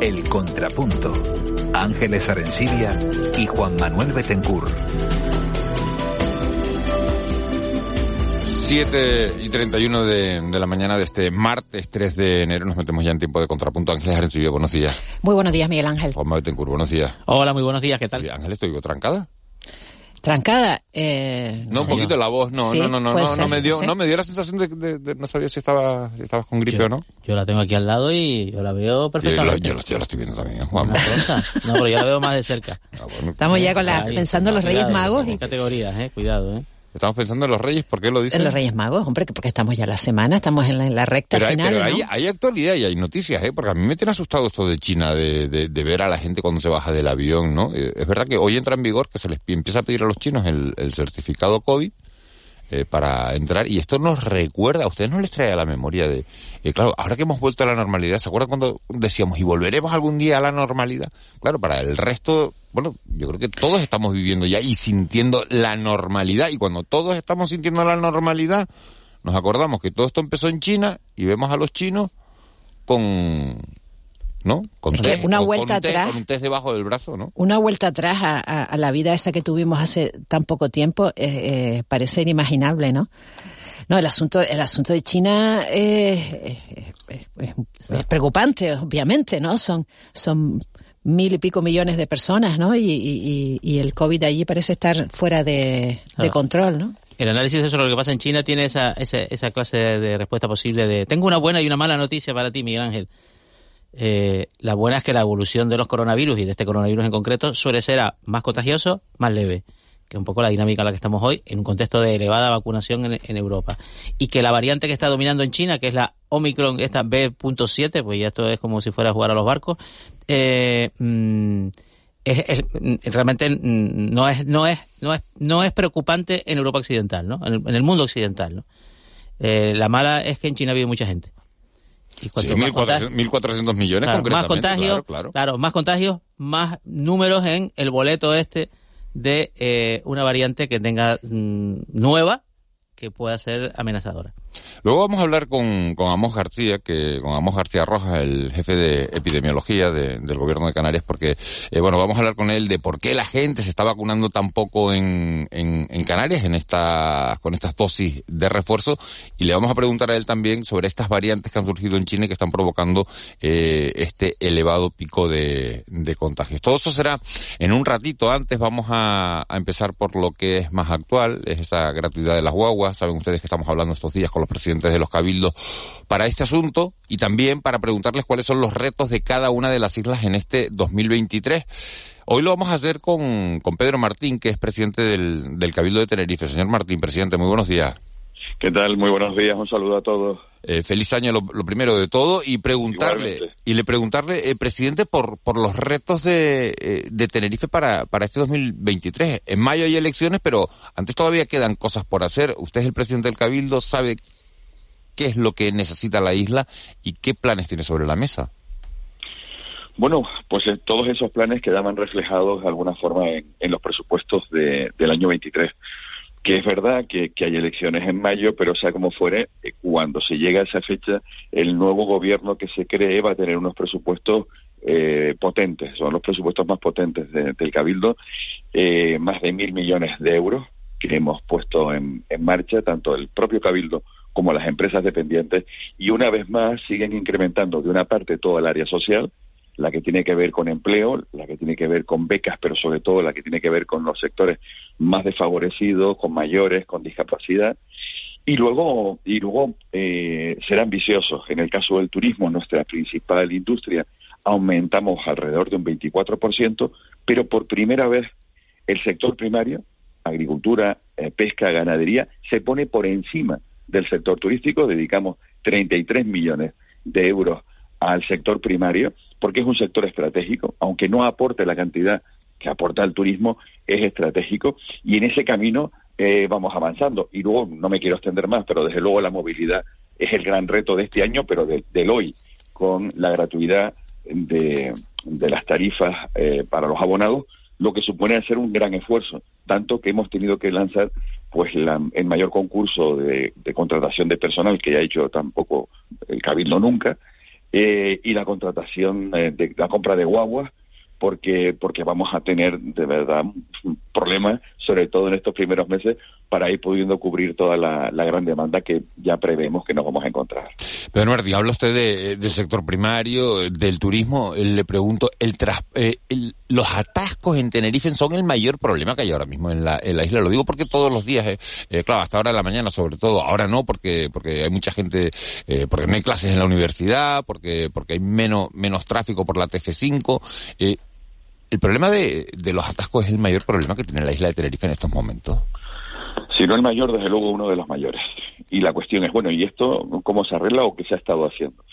El Contrapunto. Ángeles Arencibia y Juan Manuel Betancourt. 7 y 31 de, de la mañana de este martes 3 de enero nos metemos ya en tiempo de contrapunto. Ángeles Arencibia, buenos días. Muy buenos días, Miguel Ángel. Juan Manuel Betancourt, buenos días. Hola, muy buenos días, ¿qué tal? Te digo trancada. Trancada. Eh, No, un sé. poquito la voz, no, Sí, no, no, no, no, ser, no me dio, no me dio la sensación de, de- de- no sabía si estaba, si estabas con gripe Yo- o no. Yo la tengo aquí al lado y yo la veo Yo, perfectamente. yo lo, yo lo estoy viendo también, Juan. Cosa. No, pero yo la veo más de cerca. Estamos ya con la, Ahí, pensando en los Reyes Magos. Y- categorías, eh, cuidado, eh. Estamos pensando en los reyes, ¿por qué lo dicen? En los Reyes Magos, hombre, que porque estamos ya la semana, estamos en la, en la recta Pero, hay, final. pero ¿no? hay, hay actualidad y hay noticias, ¿eh? Porque a mí me tiene asustado esto de China, de, de, de ver a la gente cuando se baja del avión, ¿no? Eh, Es verdad que hoy entra en vigor que se les pi- empieza a pedir a los chinos el, el certificado COVID eh, para entrar y esto nos recuerda, a ustedes no les trae a la memoria de, eh, claro, ahora que hemos vuelto a la normalidad, ¿se acuerdan cuando decíamos y volveremos algún día a la normalidad? Claro, para el resto, bueno, yo creo que todos estamos viviendo ya y sintiendo la normalidad y cuando todos estamos sintiendo la normalidad, nos acordamos que todo esto empezó en China y vemos a los chinos con, ¿no? Con Es que test, una con- vuelta con, test, atrás- con un test debajo del brazo, ¿no? Una vuelta atrás a, a- a la vida esa que tuvimos hace tan poco tiempo eh, eh, parece inimaginable, ¿no? No, el asunto, el asunto de China eh, es, es- es- es preocupante, obviamente, ¿no? Son, son mil y pico millones de personas, ¿no? Y, y- y- y el COVID allí parece estar fuera de, de Claro. control, ¿no? El análisis de sobre lo que pasa en China tiene esa, esa, esa clase de respuesta posible de... Tengo una buena y una mala noticia para ti, Miguel Ángel. Eh, la buena es que la evolución de los coronavirus y de este coronavirus en concreto suele ser más contagioso, más leve, que es un poco la dinámica en la que estamos hoy en un contexto de elevada vacunación en, Europa. Y que la variante que está dominando en China, que es la Omicron, esta B.7, pues ya esto es como si fuera a jugar a los barcos, eh, mm, es, mm, realmente mm, no es no es no es no es preocupante en Europa occidental, ¿no? En el, en el mundo occidental, ¿no? Eh, la mala es que en China vive mucha gente. Y Sí, cuanto más 1.400 1.400 millones Claro, más contagios, claro, claro. más contagios, más números en el boleto este de eh, una variante que tenga mm, nueva que pueda ser amenazadora. Luego vamos a hablar con, con Amos García, que con Amos García Rojas, el jefe de epidemiología del gobierno de Canarias, porque eh, bueno, vamos a hablar con él de por qué la gente se está vacunando tan poco en, en, Canarias en esta, con estas dosis de refuerzo y le vamos a preguntar a él también sobre estas variantes que han surgido en China y que están provocando eh, este elevado pico de, de contagios. Todo eso será en un ratito. Antes vamos a, a empezar por lo que es más actual, es esa gratuidad de las guaguas. Saben ustedes que estamos hablando estos días con los presidentes de los cabildos para este asunto y también para preguntarles cuáles son los retos de cada una de las islas en este 2023. Hoy lo vamos a hacer con, con Pedro Martín, que es presidente del, del Cabildo de Tenerife. Señor Martín, presidente, muy buenos días. ¿Qué tal? Muy buenos días, un saludo a todos. Eh, feliz año lo, lo, primero de todo y preguntarle Igualmente. y le preguntarle eh, presidente por por los retos de, eh, de Tenerife para para este 2023 en mayo hay elecciones pero antes todavía quedan cosas por hacer usted es el presidente del cabildo sabe qué es lo que necesita la isla y qué planes tiene sobre la mesa Bueno, pues eh, todos esos planes quedaban reflejados de alguna forma en, en los presupuestos de, del año 23. Que es verdad que, hay elecciones en mayo, pero sea como fuere, eh, cuando se llega a esa fecha, el nuevo gobierno que se cree va a tener unos presupuestos eh, potentes, son los presupuestos más potentes de- del Cabildo, eh, más de mil millones de euros que hemos puesto en, en marcha, tanto el propio Cabildo como las empresas dependientes, y una vez más siguen incrementando de una parte toda el área social, la que tiene que ver con empleo, la que tiene que ver con becas, pero sobre todo la que tiene que ver con los sectores más desfavorecidos, con mayores, con discapacidad. Y luego, y luego eh, ser ambiciosos. En el caso del turismo, nuestra principal industria, aumentamos alrededor de un 24%, pero por primera vez el sector primario, agricultura, eh, pesca, ganadería, se pone por encima del sector turístico. Dedicamos 33 millones de euros al sector primario, porque es un sector estratégico, aunque no aporte la cantidad que aporta el turismo, es estratégico y en ese camino eh, vamos avanzando. Y luego, no me quiero extender más, pero desde luego la movilidad es el gran reto de este año, pero de- del hoy, con la gratuidad de, de las tarifas eh, para los abonados, lo que supone hacer un gran esfuerzo, tanto que hemos tenido que lanzar pues la- el mayor concurso de, de contratación de personal que ha hecho tampoco el Cabildo nunca, eh, y la contratación eh, de la compra de guaguas porque porque vamos a tener de verdad un problema sobre todo en estos primeros meses para ir pudiendo cubrir toda la, gran demanda que ya prevemos que nos vamos a encontrar. Pedro Martín, habla usted de- del sector primario, eh, del turismo. Eh, Le pregunto, el, tras- eh, los atascos en Tenerife son el mayor problema que hay ahora mismo en la, isla. Lo digo porque todos los días, eh, eh, claro, hasta ahora de la mañana sobre todo, ahora no porque porque hay mucha gente, eh, porque no hay clases en la universidad, porque porque hay menos menos tráfico por la TF5. El problema de, de los atascos es el mayor problema que tiene la isla de Tenerife en estos momentos. Si no el mayor, desde luego uno de los mayores. Y la cuestión es, bueno, ¿y esto cómo se arregla o qué se ha estado haciendo?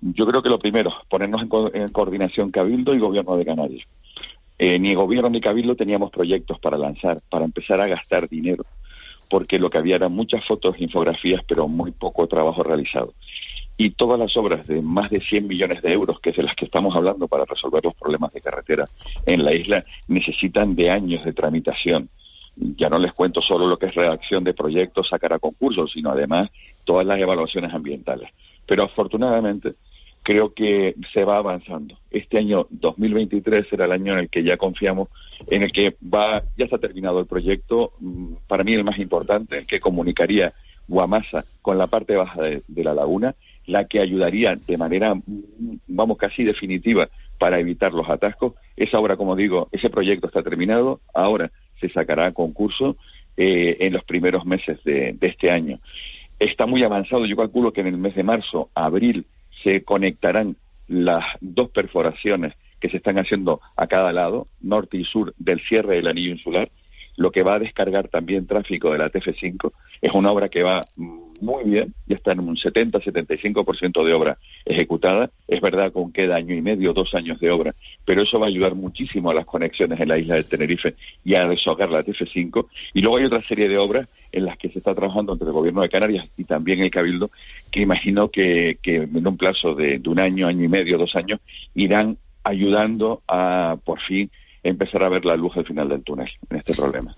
Yo creo que lo primero, ponernos en, en coordinación Cabildo y Gobierno de Canarias. Eh, ni Gobierno ni Cabildo teníamos proyectos para lanzar, para empezar a gastar dinero, porque lo que había eran muchas fotos, infografías, pero muy poco trabajo realizado. Y todas las obras de más de 100 millones de euros, que es de las que estamos hablando para resolver los problemas de carretera en la isla, necesitan de años de tramitación ya no les cuento solo lo que es redacción de proyectos, sacar a concursos, sino además todas las evaluaciones ambientales. Pero afortunadamente creo que se va avanzando. Este año 2023 será el año en el que ya confiamos, en el que va, ya está terminado el proyecto, mm, para mí el más importante, el que comunicaría Guamasa con la parte baja de, la laguna, la que ayudaría de manera, vamos, casi definitiva para evitar los atascos. Esa obra, como digo, ese proyecto está terminado, ahora se sacará a concurso eh, en los primeros meses de este año. Está muy avanzado, yo calculo que en el mes de marzo, abril, se conectarán las dos perforaciones que se están haciendo a cada lado, norte y sur del cierre del anillo insular, lo que va a descargar también tráfico de la TF5. Es una obra que va muy bien, ya está en un 70-75% de obra ejecutada. Es verdad con queda año y medio, dos años de obra, pero eso va a ayudar muchísimo a las conexiones en la isla de Tenerife y a deshogar la TF5. Y luego hay otra serie de obras en las que se está trabajando entre el Gobierno de Canarias y también el Cabildo, que imagino que, que en un plazo de, de un año, año y medio, dos años, irán ayudando a, por fin, empezar a ver la luz al final del túnel en este problema.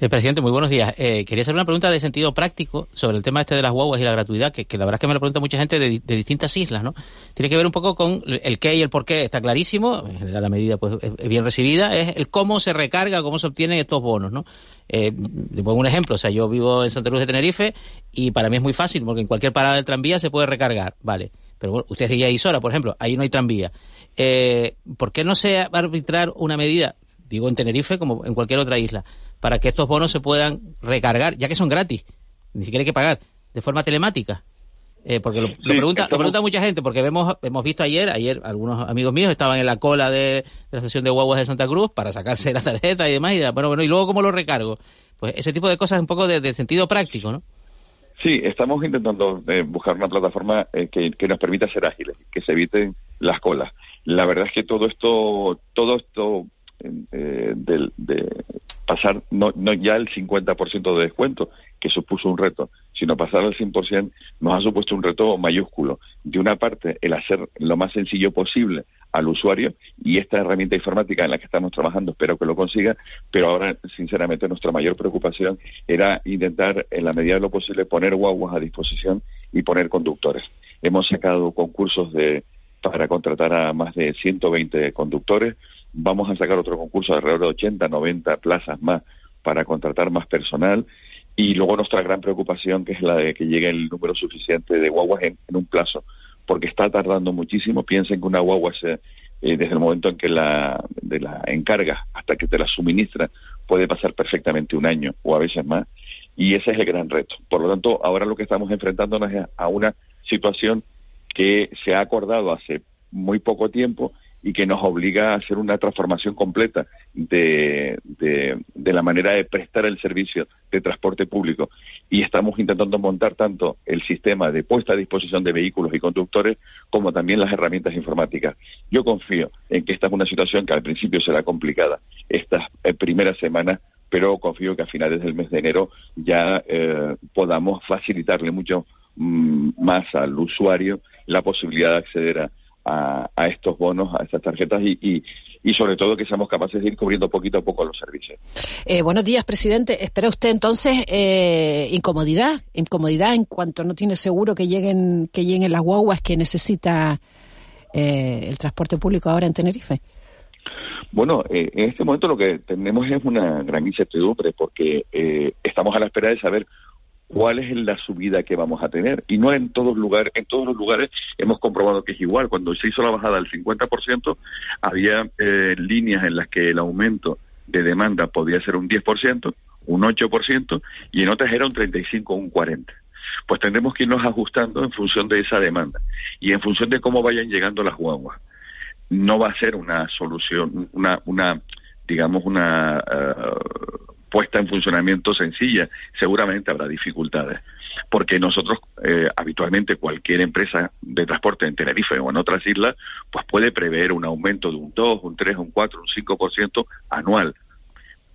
Eh, presidente, muy buenos días. Eh, quería hacer una pregunta de sentido práctico sobre el tema este de las guaguas y la gratuidad, que, la verdad es que me lo pregunta mucha gente de, distintas islas, ¿no? Tiene que ver un poco con el qué y el por qué, está clarísimo, la medida pues es bien recibida, es el cómo se recarga, cómo se obtienen estos bonos, ¿no? Eh, le pongo un ejemplo, o sea, yo vivo en Santa Cruz de Tenerife y para mí es muy fácil porque en cualquier parada del tranvía se puede recargar, ¿vale? Pero bueno, usted es Isora, por ejemplo, ahí no hay tranvía. Eh, ¿Por qué no se va a arbitrar una medida, digo en Tenerife como en cualquier otra isla, para que estos bonos se puedan recargar, ya que son gratis, ni siquiera hay que pagar, de forma telemática. Eh, porque lo, pregunta, lo pregunta mucha gente, porque hemos, hemos visto ayer, ayer algunos amigos míos estaban en la cola de, la estación de guaguas de Santa Cruz para sacarse la tarjeta y demás, y bueno, bueno, y luego cómo lo recargo. Pues ese tipo de cosas un poco de, sentido práctico, ¿no? Sí, estamos intentando eh, buscar una plataforma eh, que, que, nos permita ser ágiles, que se eviten las colas. La verdad es que todo esto, todo esto eh, de, de, pasar no, no ya el 50% de descuento, supuso un reto, sino pasar al 100% nos ha supuesto un reto mayúsculo. De una parte, el hacer lo más sencillo posible al usuario y esta herramienta informática en la que estamos trabajando espero que lo consiga, pero ahora, sinceramente, nuestra mayor preocupación era intentar, en la medida de lo posible, poner guaguas a disposición y poner conductores. Hemos sacado concursos de para contratar a más de 120 conductores, Vamos a sacar otro concurso de alrededor de 80, 90 plazas más para contratar más personal. Y luego nuestra gran preocupación, que es la de que llegue el número suficiente de guaguas en, un plazo, porque está tardando muchísimo. Piensen que una guagua se, eh, desde el momento en que la, de la encarga hasta que te la suministra puede pasar perfectamente un año o a veces más. Y ese es el gran reto. Por lo tanto, ahora lo que estamos enfrentándonos es a una situación que se ha acordado hace muy poco tiempo y que nos obliga a hacer una transformación completa de, de, la manera de prestar el servicio de transporte público. Y estamos intentando montar tanto el sistema de puesta a disposición de vehículos y conductores como también las herramientas informáticas. Yo confío en que esta es una situación que al principio será complicada estas eh, primeras semanas, pero confío que a finales del mes de enero ya eh, podamos facilitarle mucho mm, más al usuario la posibilidad de acceder a a, estos bonos, a estas tarjetas y, y, sobre todo que seamos capaces de ir cubriendo poquito a poco los servicios. Eh, buenos días, presidente. ¿Espera usted entonces eh, incomodidad? Incomodidad en cuanto no tiene seguro que lleguen, que lleguen las guaguas que necesita eh, el transporte público ahora en Tenerife. Bueno, en este momento lo que tenemos es una gran incertidumbre porque estamos a la espera de saber cuál es la subida que vamos a tener. Y no en todos lugares, en todos los lugares hemos comprobado que es igual. Cuando se hizo la bajada del 50%, había eh, líneas en las que el aumento de demanda podía ser un 10%, un 8%, y en otras era un 35 o un 40%. Pues tendremos que irnos ajustando en función de esa demanda y en función de cómo vayan llegando las guaguas. No va a ser una solución, una, una digamos, una eh, puesta en funcionamiento sencilla, seguramente habrá dificultades. Porque nosotros, eh, habitualmente, cualquier empresa de transporte en Tenerife o en otras islas, pues puede prever un aumento de un 2, un 3, un 4, un 5% anual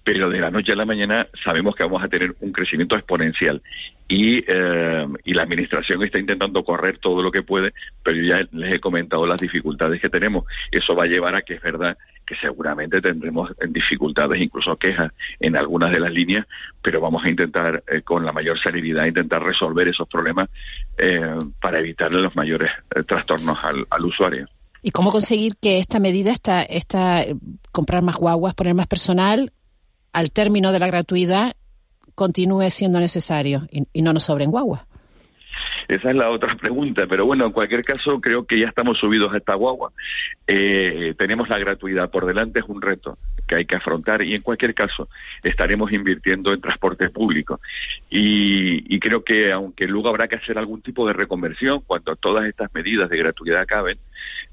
pero de la noche a la mañana sabemos que vamos a tener un crecimiento exponencial y, eh, y la administración está intentando correr todo lo que puede, pero ya les he comentado las dificultades que tenemos. Eso va a llevar a que es verdad que seguramente tendremos dificultades, incluso quejas en algunas de las líneas, pero vamos a intentar eh, con la mayor serenidad intentar resolver esos problemas eh, para evitar los mayores trastornos al, al usuario. ¿Y cómo conseguir que esta medida, esta, esta comprar más guaguas, poner más personal, al término de la gratuidad continúe siendo necesario y, no nos sobren guagua. Esa es la otra pregunta, pero bueno, en cualquier caso creo que ya estamos subidos a esta guagua. Eh, tenemos la gratuidad por delante, es un reto que hay que afrontar y en cualquier caso estaremos invirtiendo en transporte público. Y, y creo que aunque luego habrá que hacer algún tipo de reconversión cuando todas estas medidas de gratuidad acaben,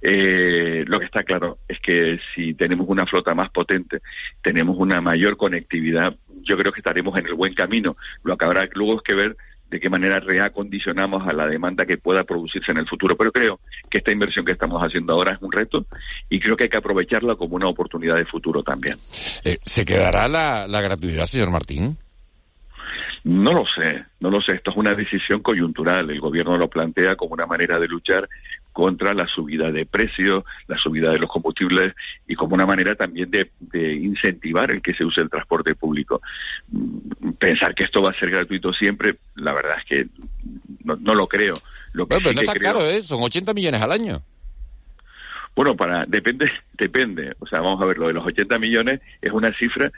eh, lo que está claro es que si tenemos una flota más potente, tenemos una mayor conectividad, yo creo que estaremos en el buen camino. Lo que habrá luego es que ver de qué manera reacondicionamos a la demanda que pueda producirse en el futuro. Pero creo que esta inversión que estamos haciendo ahora es un reto y creo que hay que aprovecharla como una oportunidad de futuro también. Eh, ¿Se quedará la, la gratuidad, señor Martín? No lo sé, no lo sé. Esto es una decisión coyuntural. El gobierno lo plantea como una manera de luchar contra la subida de precios, la subida de los combustibles y como una manera también de, incentivar el que se use el transporte público. Mm, pensar que esto va a ser gratuito siempre, la verdad es que no, lo creo. Lo que pero no está caro, ¿eh? son 80 millones al año. Bueno, para depende, depende. O sea, vamos a ver, lo de los 80 millones es una cifra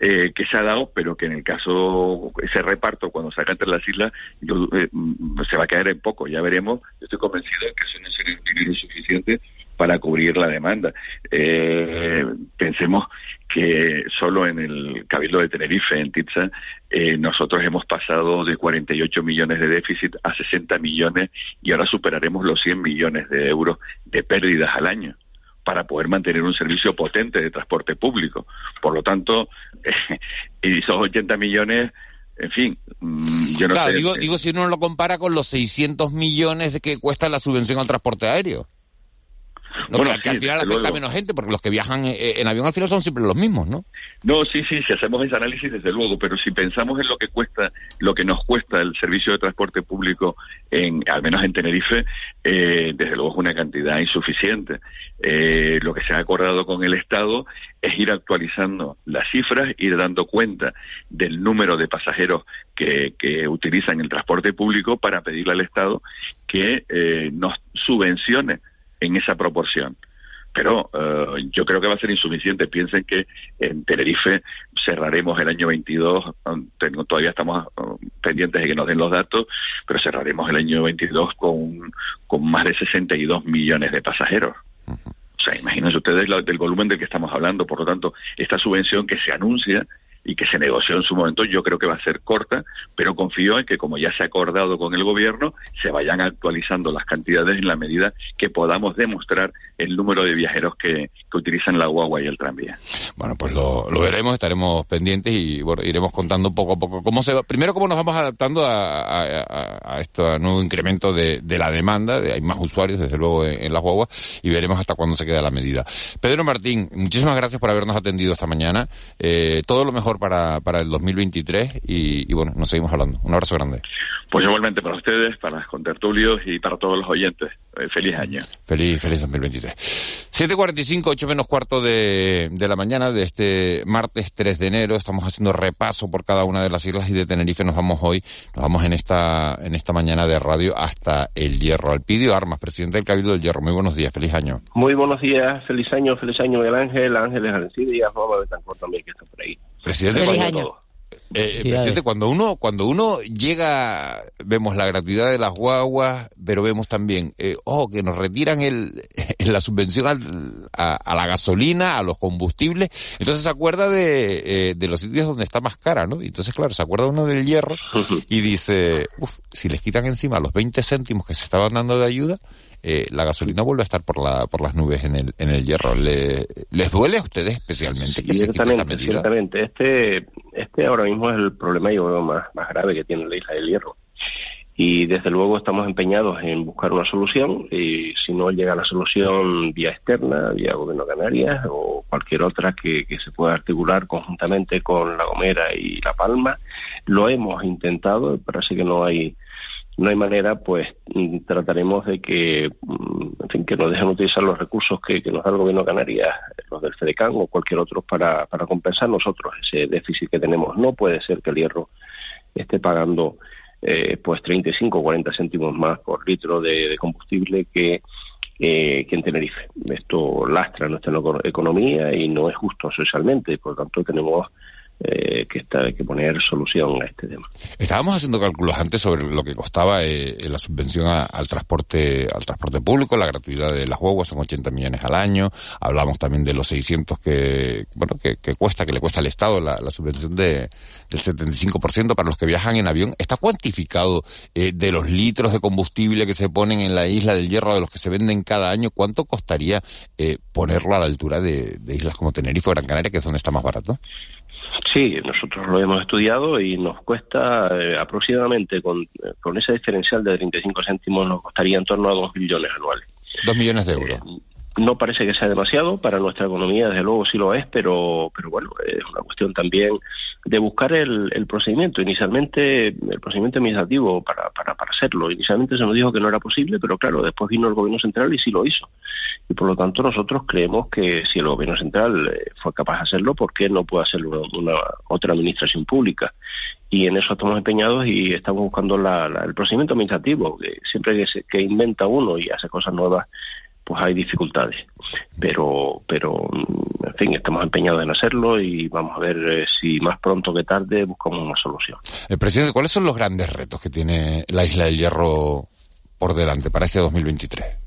eh, que se ha dado, pero que en el caso, ese reparto, cuando se haga entre las islas, eh, mm, se va a caer en poco, ya veremos. Yo estoy convencido de que eso no será un dinero suficiente para cubrir la demanda. Eh, pensemos que solo en el Cabildo de Tenerife, en Titsa, nosotros hemos pasado de 48 millones de déficit a 60 millones y ahora superaremos los 100 millones de euros de pérdidas al año para poder mantener un servicio potente de transporte público. Por lo tanto, y esos 80 millones, en fin, mm, yo no sé. Digo, digo, si uno lo compara con los 600 millones de que cuesta la subvención al transporte aéreo. No, bueno, que, al final afecta menos gente, porque los que viajan eh, en avión al final son siempre los mismos, ¿no? No, sí, sí, si hacemos ese análisis, desde luego, pero si pensamos en lo que cuesta, lo que nos cuesta el servicio de transporte público, en, al menos en Tenerife, eh, desde luego es una cantidad insuficiente. Eh, lo que se ha acordado con el Estado es ir actualizando las cifras, ir dando cuenta del número de pasajeros que, que utilizan el transporte público para pedirle al Estado que nos subvencione en esa proporción. Pero eh, yo creo que va a ser insuficiente. Piensen que en Tenerife cerraremos el año 22, tengo, todavía estamos eh, pendientes de que nos den los datos, pero cerraremos el año 22 con, con más de 62 millones de pasajeros. O sea, imagínense ustedes el volumen del que estamos hablando. Por lo tanto, esta subvención que se anuncia y que se negoció en su momento, yo creo que va a ser corta, pero confío en que como ya se ha acordado con el gobierno, se vayan actualizando las cantidades en la medida que podamos demostrar el número de viajeros que, que utilizan la guagua y el tranvía. Bueno, pues lo, veremos, estaremos pendientes y iremos contando poco a poco cómo se va, primero cómo nos vamos adaptando a, a, a este nuevo incremento de, de, la demanda, de, hay más usuarios desde luego en, las guaguas y veremos hasta cuándo se queda la medida. Pedro Martín, muchísimas gracias por habernos atendido esta mañana. Eh, todo lo mejor para, para el 2023 y, y, bueno, nos seguimos hablando. Un abrazo grande. Pues igualmente para ustedes, para los contertulios y para todos los oyentes. Eh, feliz año. Feliz, feliz 2023. 7.45, 8 menos cuarto de, de la mañana de este martes 3 de enero. Estamos haciendo repaso por cada una de las islas y de Tenerife nos vamos hoy, nos vamos en esta, en esta mañana de radio hasta El Hierro. Alpidio Armas, presidente del Cabildo del Hierro. Muy buenos días, feliz año. Muy buenos días, feliz año, feliz año Miguel Ángel, Ángeles Arencibia, Juan Betancourt también que está por ahí. Presidente, cuando, eh, presidente, cuando uno, cuando uno llega, vemos la gratuidad de las guaguas, pero vemos también, eh, ojo, que nos retiran el, la subvención a, la gasolina, a los combustibles, entonces se acuerda de, eh, de los sitios donde está más cara, ¿no? Entonces, claro, se acuerda uno del hierro y dice, uff, si les quitan encima los 20 céntimos que se estaban dando de ayuda, eh, la gasolina vuelve a estar por la por las nubes en el en el hierro. ¿Les duele a ustedes especialmente que se Ciertamente, este este ahora mismo es el problema yo más más grave que tiene la isla del hierro. Y desde luego estamos empeñados en buscar una solución y si no llega la solución vía externa, vía Gobierno Canarias o cualquier otra que, que se pueda articular conjuntamente con La Gomera y La Palma, lo hemos intentado, parece que no hay no hay manera, pues trataremos de que, mm, fin, que nos dejen utilizar los recursos que, nos da el gobierno de los del FEDECAN o cualquier otro, para, para compensar nosotros ese déficit que tenemos. No puede ser que el hierro esté pagando eh, pues 35 o 40 céntimos más por litro de, combustible que, que en Tenerife. Esto lastra nuestra economía y no es justo socialmente, por lo tanto tenemos eh, que está, que poner solución a este tema. Estábamos haciendo cálculos antes sobre lo que costaba eh, la subvención al transporte al transporte público, la gratuidad de las guaguas son 80 millones al año. Hablamos también de los 600 que bueno que, cuesta que le cuesta al Estado la, subvención de del 75% para los que viajan en avión. Está cuantificado eh, de los litros de combustible que se ponen en la isla del Hierro de los que se venden cada año. ¿Cuánto costaría eh, ponerlo a la altura de, de islas como Tenerife o Gran Canaria, que es donde está más barato? Sí, nosotros lo hemos estudiado y nos cuesta eh, aproximadamente, con, con, ese diferencial de 35 céntimos, nos costaría en torno a 2 millones anuales. 2 millones de euros. Eh, no parece que sea demasiado, para nuestra economía desde luego sí lo es, pero, pero bueno, es una cuestión también de buscar el, el, procedimiento. Inicialmente, el procedimiento administrativo para, para, para hacerlo. Inicialmente se nos dijo que no era posible, pero claro, después vino el gobierno central y sí lo hizo. Y por lo tanto nosotros creemos que si el gobierno central eh, fue capaz de hacerlo, ¿por qué no puede hacerlo una, otra administración pública? Y en eso estamos empeñados y estamos buscando la, el procedimiento administrativo. Que siempre que, se, que inventa uno y hace cosas nuevas, pues hay dificultades. Pero, pero, en fin, estamos empeñados en hacerlo y vamos a ver eh, si más pronto que tarde buscamos una solución. El presidente, ¿cuáles son los grandes retos que tiene la Isla del Hierro por delante para este 2023?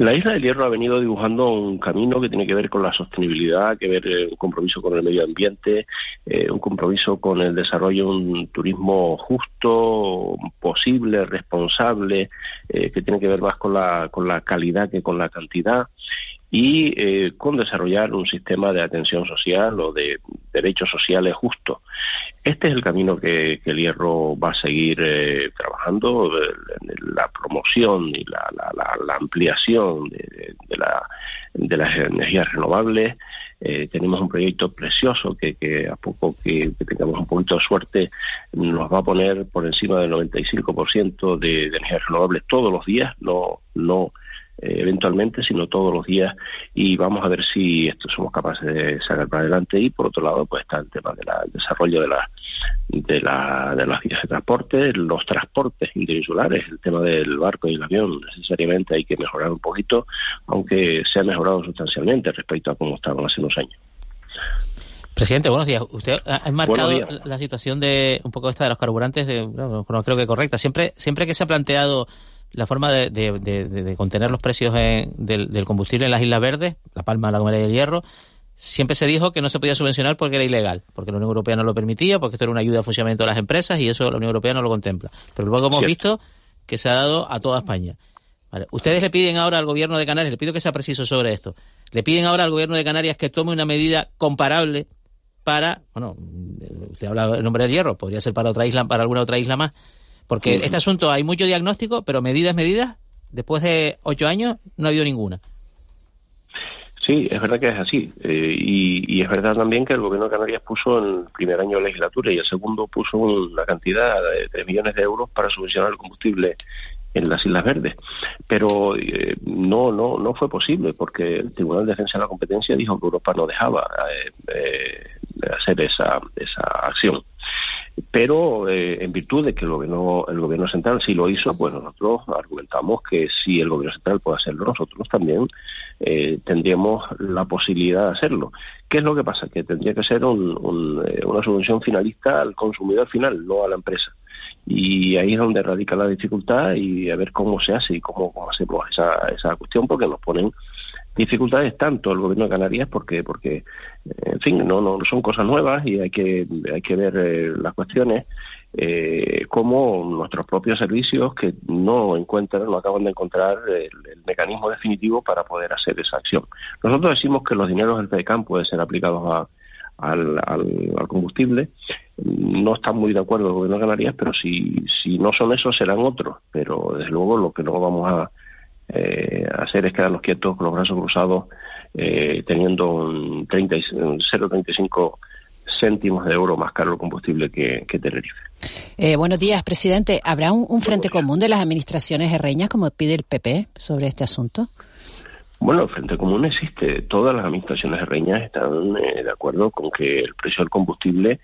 La Isla del Hierro ha venido dibujando un camino que tiene que ver con la sostenibilidad, que ver eh, un compromiso con el medio ambiente, eh, un compromiso con el desarrollo de un turismo justo, posible, responsable, eh, que tiene que ver más con la, con la calidad que con la cantidad y eh, con desarrollar un sistema de atención social o de derechos sociales justo. Este es el camino que, el Hierro va a seguir eh, trabajando, la promoción y la, ampliación de, de, las energías renovables. Eh, tenemos un proyecto precioso que, que a poco que, tengamos un poquito de suerte nos va a poner por encima del 95% de, de energías renovables todos los días, no, no eventualmente, sino todos los días, y vamos a ver si esto somos capaces de sacar para adelante. Y por otro lado, pues está el tema del desarrollo de la de, la, de las vías de transporte, los transportes interinsulares, el tema del barco y el avión, necesariamente hay que mejorar un poquito, aunque se ha mejorado sustancialmente respecto a cómo estaban hace unos años. Presidente, buenos días. Usted ha enmarcado la situación de un poco esta de los carburantes, de, no, creo que correcta. Siempre, siempre que se ha planteado la forma de, de, contener los precios del, combustible en las Islas Verdes, La Palma, La Gomera y el Hierro, siempre se dijo que no se podía subvencionar porque era ilegal, porque la Unión Europea no lo permitía, porque esto era una ayuda al funcionamiento de las empresas y eso la Unión Europea no lo contempla. Pero luego hemos visto que se ha dado a toda España. Ustedes le piden ahora al gobierno de Canarias, le pido que sea preciso sobre esto, le piden ahora al gobierno de Canarias que tome una medida comparable para, bueno, usted habla del nombre del hierro, podría ser para otra isla, para alguna otra isla más, porque este asunto hay mucho diagnóstico, pero medidas, medidas, después de ocho años no ha habido ninguna. Sí, es verdad que es así. Eh, y, es verdad también que el gobierno de Canarias puso en el primer año de legislatura y el segundo puso una cantidad de 3 millones de euros para subvencionar el combustible en las Islas Verdes. Pero eh, no, no, no fue posible porque el Tribunal de Defensa de la Competencia dijo que Europa no dejaba eh, hacer esa, esa acción pero eh, en virtud de que el gobierno, el gobierno central sí lo hizo, pues nosotros argumentamos que si el gobierno central puede hacerlo, nosotros también eh, tendríamos la posibilidad de hacerlo. ¿Qué es lo que pasa? Que tendría que ser un, eh, una subvención finalista al consumidor final, no a la empresa. Y ahí es donde radica la dificultad y a ver cómo se hace y cómo, cómo hacemos esa, esa cuestión, porque nos ponen dificultades tanto el gobierno de Canarias porque porque en fin no no son cosas nuevas y hay que hay que ver eh, las cuestiones eh, como nuestros propios servicios que no encuentran no acaban de encontrar el, mecanismo definitivo para poder hacer esa acción nosotros decimos que los dineros del FEDECAM pueden ser aplicados a, al, al, combustible. No están muy de acuerdo el gobierno de Canarias, pero si, si no son esos, serán otros. Pero desde luego lo que no vamos a, eh, hacer es quedarnos quietos con los brazos cruzados eh, teniendo un, 30, 0,35 céntimos de euro más caro el combustible que, Tenerife. Eh, buenos días, presidente. ¿Habrá un, frente común de las administraciones herreñas, como pide el PP, sobre este asunto? Bueno, el Frente Común existe. Todas las administraciones herreñas están eh, de acuerdo con que el precio del combustible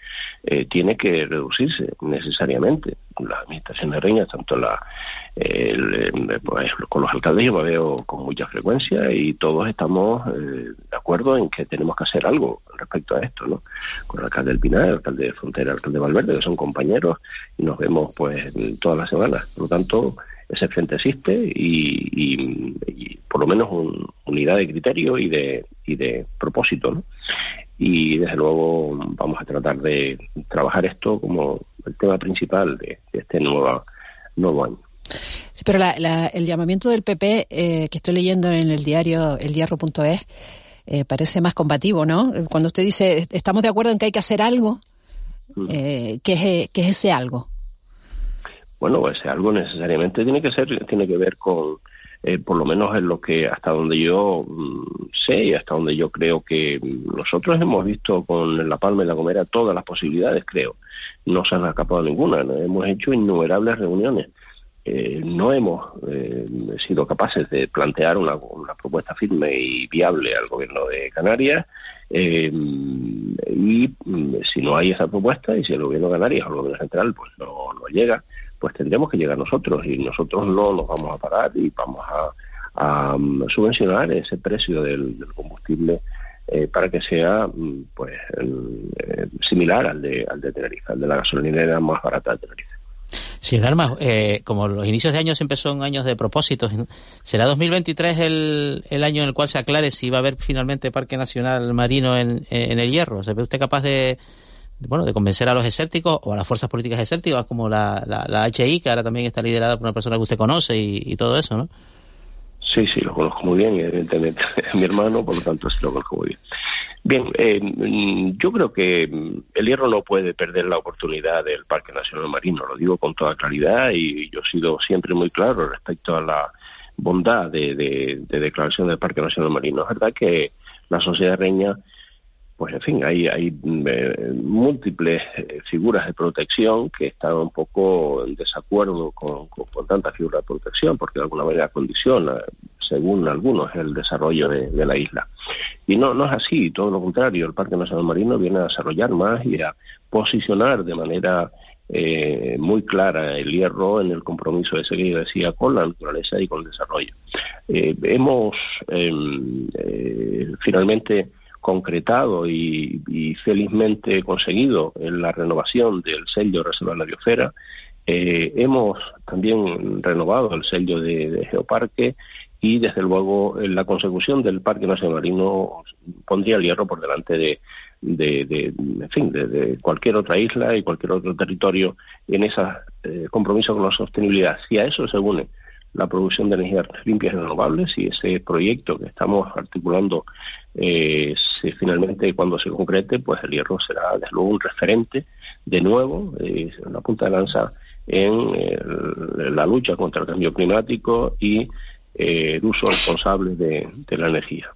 tiene que reducirse necesariamente. Las administraciones herreñas, tanto la el, pues, con los alcaldes yo me veo con mucha frecuencia y todos estamos eh, de acuerdo en que tenemos que hacer algo respecto a esto, ¿no? Con el alcalde del Pinar, el alcalde de Frontera, el alcalde de Valverde, que son compañeros y nos vemos pues todas las semanas. Por lo tanto, ese frente existe y, y, por lo menos un, unidad de criterio y de, y de propósito, ¿no? Y desde luego vamos a tratar de trabajar esto como el tema principal de, de este nuevo, nuevo año. Sí, pero el llamamiento del PP eh, que estoy leyendo en el diario elhierro.es eh, parece más combativo, ¿no? Cuando usted dice estamos de acuerdo en que hay que hacer algo, mm. eh, ¿qué, es, ¿qué, es, ese algo? Bueno, ese algo necesariamente tiene que ser, tiene que ver con eh, por lo menos en lo que hasta donde yo mm, sé y hasta donde yo creo que nosotros hemos visto con La Palma y La Gomera todas las posibilidades, creo. No se han escapado ninguna, hemos hecho innumerables reuniones. Eh, no hemos eh, sido capaces de plantear una, propuesta firme y viable al gobierno de Canarias y mm, si no hay esa propuesta y si el gobierno de Canarias o el gobierno central pues no, no llega, pues tendremos que llegar nosotros y nosotros no nos vamos a parar y vamos a, um, subvencionar ese precio del, combustible eh, para que sea mm, pues eh, similar al de, al de Tenerife, al de la gasolinera más barata de Tenerife. Sin armas, eh, como los inicios de año empezó en años de propósitos, ¿será 2023 el, el año en el cual se aclare si va a haber finalmente Parque Nacional Marino en, en el Hierro? ¿Se ve usted capaz de, bueno, de convencer a los escépticos o a las fuerzas políticas escépticas como la, la, HI, que ahora también está liderada por una persona que usted conoce y, todo eso, ¿no? Sí, sí, lo conozco muy bien, evidentemente. Es mi hermano, por lo tanto, sí lo conozco muy bien. Bien, eh, mm, yo creo que mm, el hierro no puede perder la oportunidad del Parque Nacional Marino, lo digo con toda claridad y yo he sido siempre muy claro respecto a la bondad de, de declaración del Parque Nacional Marino. Es verdad que la sociedad reña pues en fin, hay, hay eh, múltiples eh, figuras de protección que están un poco en desacuerdo con, con, tanta figura de protección, porque de alguna manera condiciona, según algunos, el desarrollo de, la isla. Y no, no es así, todo lo contrario, el Parque Nacional Marino viene a desarrollar más y a posicionar de manera eh, muy clara el hierro en el compromiso ese que yo decía con la naturaleza y con el desarrollo. hemos em, finalmente concretado y, felizmente conseguido en la renovación del sello Reserva de la Biosfera. Eh, hemos también renovado el sello de, Geoparque y desde luego la consecución del Parque Nacional Marino pondría el hierro por delante de, en fin, de, cualquier otra isla y cualquier otro territorio en ese eh, compromiso con la sostenibilidad. Si a eso se une la producción de energías limpias y renovables y ese proyecto que estamos articulando eh, finalmente cuando se concrete pues el hierro será desde luego un referente de nuevo eh, una punta de lanza en la lucha contra el cambio climático y eh, el uso responsable de, la energía.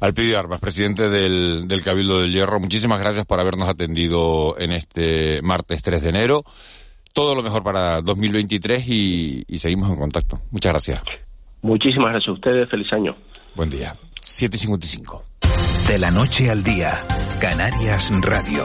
Alpidio Armas, presidente del, del Cabildo del Hierro, muchísimas gracias por habernos atendido en este martes 3 de enero todo lo mejor para 2023 y, y seguimos en contacto. Muchas gracias. Muchísimas gracias a ustedes. Feliz año. Buen día. 7.55. De la noche al día, Canarias Radio.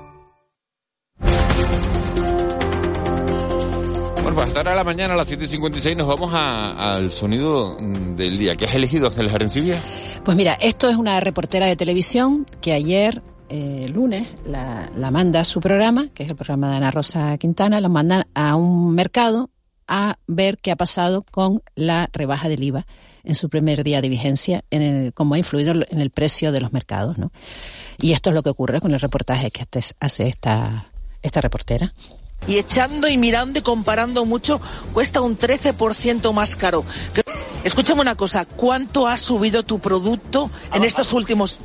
Hasta ahora la mañana a las 7.56 nos vamos al sonido del día. ¿Qué has elegido, Ángeles Arencibia? Pues mira, esto es una reportera de televisión que ayer, eh, lunes, la, manda a su programa, que es el programa de Ana Rosa Quintana, la mandan a un mercado a ver qué ha pasado con la rebaja del IVA en su primer día de vigencia, en el, cómo ha influido en el precio de los mercados. ¿no? Y esto es lo que ocurre con el reportaje que hace esta, esta reportera y echando y mirando y comparando mucho, cuesta un 13% más caro. Escúchame una cosa, ¿cuánto ha subido tu producto en estos últimos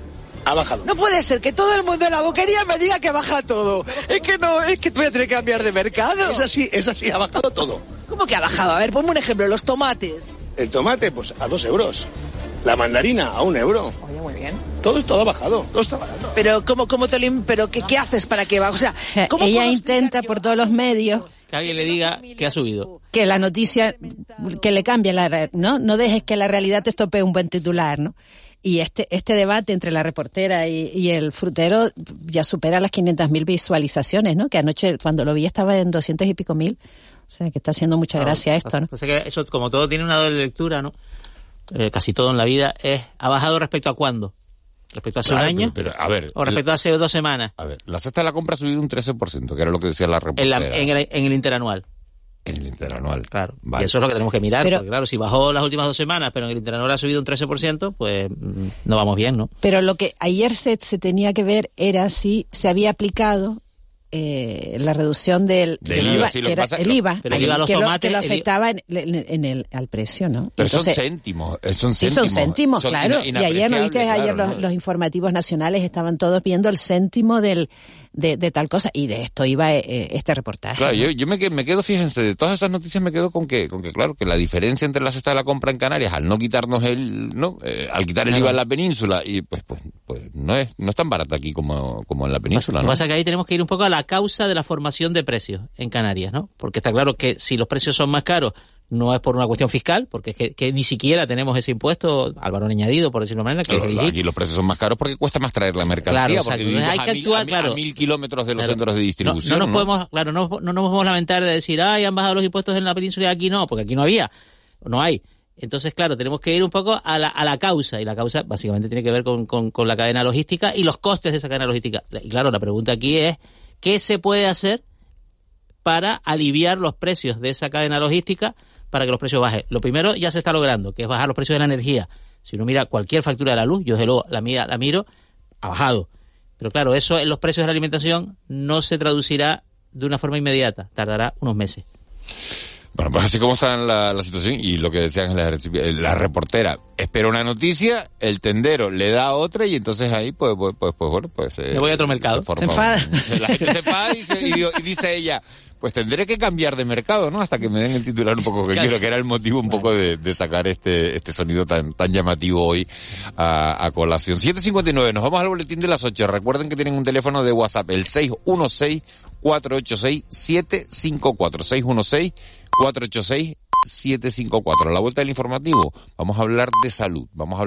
ha bajado. No puede ser que todo el mundo en la boquería me diga que baja todo. Es que no, es que voy a tener que cambiar de mercado. Es así, es así, ha bajado todo. ¿Cómo que ha bajado? A ver, ponme un ejemplo, los tomates. El tomate, pues a dos euros. La mandarina a un euro. Oye, muy bien. Todo, todo ha bajado, todo está bajando. Pero, ¿cómo, cómo te lo, pero ¿qué, qué haces para que baje? O sea, ella intenta por todos los medios que alguien le diga que ha subido. Que la noticia, que le cambie la, ¿no? No dejes que la realidad te estopee un buen titular, ¿no? Y este, este debate entre la reportera y, el frutero ya supera las 500.000 visualizaciones, ¿no? Que anoche cuando lo vi estaba en 200 y pico mil. O sea, que está haciendo mucha gracia esto, ¿no? que eso, como todo tiene una doble lectura, ¿no? Eh, casi todo en la vida es, ¿ha bajado respecto a cuándo? ¿Respecto a hace un año? Pero, a ver, ¿O respecto a hace dos semanas? A ver, la cesta de la compra ha subido un 13%, que era lo que decía la reportera. En, en, el, en el interanual. En el interanual. Claro. Y eso es lo que tenemos que mirar. porque claro, si bajó las últimas dos semanas, pero en el interanual ha subido un 13%, pues mm, no vamos bien, ¿no? Pero lo que ayer se, se tenía que ver era si se había aplicado eh, la reducción del, IVA, que era el IVA, pero el los que, tomates, lo, afectaba en, en, el, al precio, ¿no? Pero son céntimos, eh, son sí, céntimos. son céntimos, claro. Y ayer, ¿no viste? ayer los, los, informativos nacionales estaban todos viendo el céntimo del, de, de, tal cosa. Y de esto iba eh, este reportaje. Claro, yo, yo me, me, quedo, fíjense, de todas esas noticias me quedo con que, con que claro, que la diferencia entre la cesta de la compra en Canarias, al no quitarnos el, no, eh, al quitar el IVA en la península, y pues, pues, pues no es, no es tan barata aquí como, como en la península, Lo que pasa que ahí tenemos que ir un poco a la causa de la formación de precios en Canarias, ¿no? Porque está claro que si los precios son más caros, no es por una cuestión fiscal, porque es que, ni siquiera tenemos ese impuesto al valor añadido, por decirlo de manera. Que claro, aquí los precios son más caros porque cuesta más traer la mercancía, porque hay que actuar, a mil, claro. a mil kilómetros de los centros de distribución. No, nos podemos, claro, no, no nos podemos lamentar de decir, ay, han bajado los impuestos en la península y aquí no, porque aquí no había, no hay. Entonces, claro, tenemos que ir un poco a la, a la causa, y la causa básicamente tiene que ver con, con, con la cadena logística y los costes de esa cadena logística. Y claro, la pregunta aquí es, ¿qué se puede hacer para aliviar los precios de esa cadena logística? Para que los precios bajen. Lo primero ya se está logrando, que es bajar los precios de la energía. Si uno mira cualquier factura de la luz, yo desde luego la, mira, la miro, ha bajado. Pero claro, eso en los precios de la alimentación no se traducirá de una forma inmediata, tardará unos meses. Bueno, pues así como está la, la situación y lo que decían la, la reportera, espera una noticia, el tendero le da otra y entonces ahí, pues, pues, pues, pues bueno, pues... Me voy a otro mercado. Se, enfada. La gente se enfada y dice ella, pues tendré que cambiar de mercado, ¿no? Hasta que me den el titular un poco que quiero, que era el motivo un poco de, de, sacar este, este sonido tan, tan llamativo hoy a, a colación. 7.59, nos vamos al boletín de las 8. Recuerden que tienen un teléfono de WhatsApp, el 616-486-754. 616-486-754. A la vuelta del informativo, vamos a hablar de salud, vamos a hablar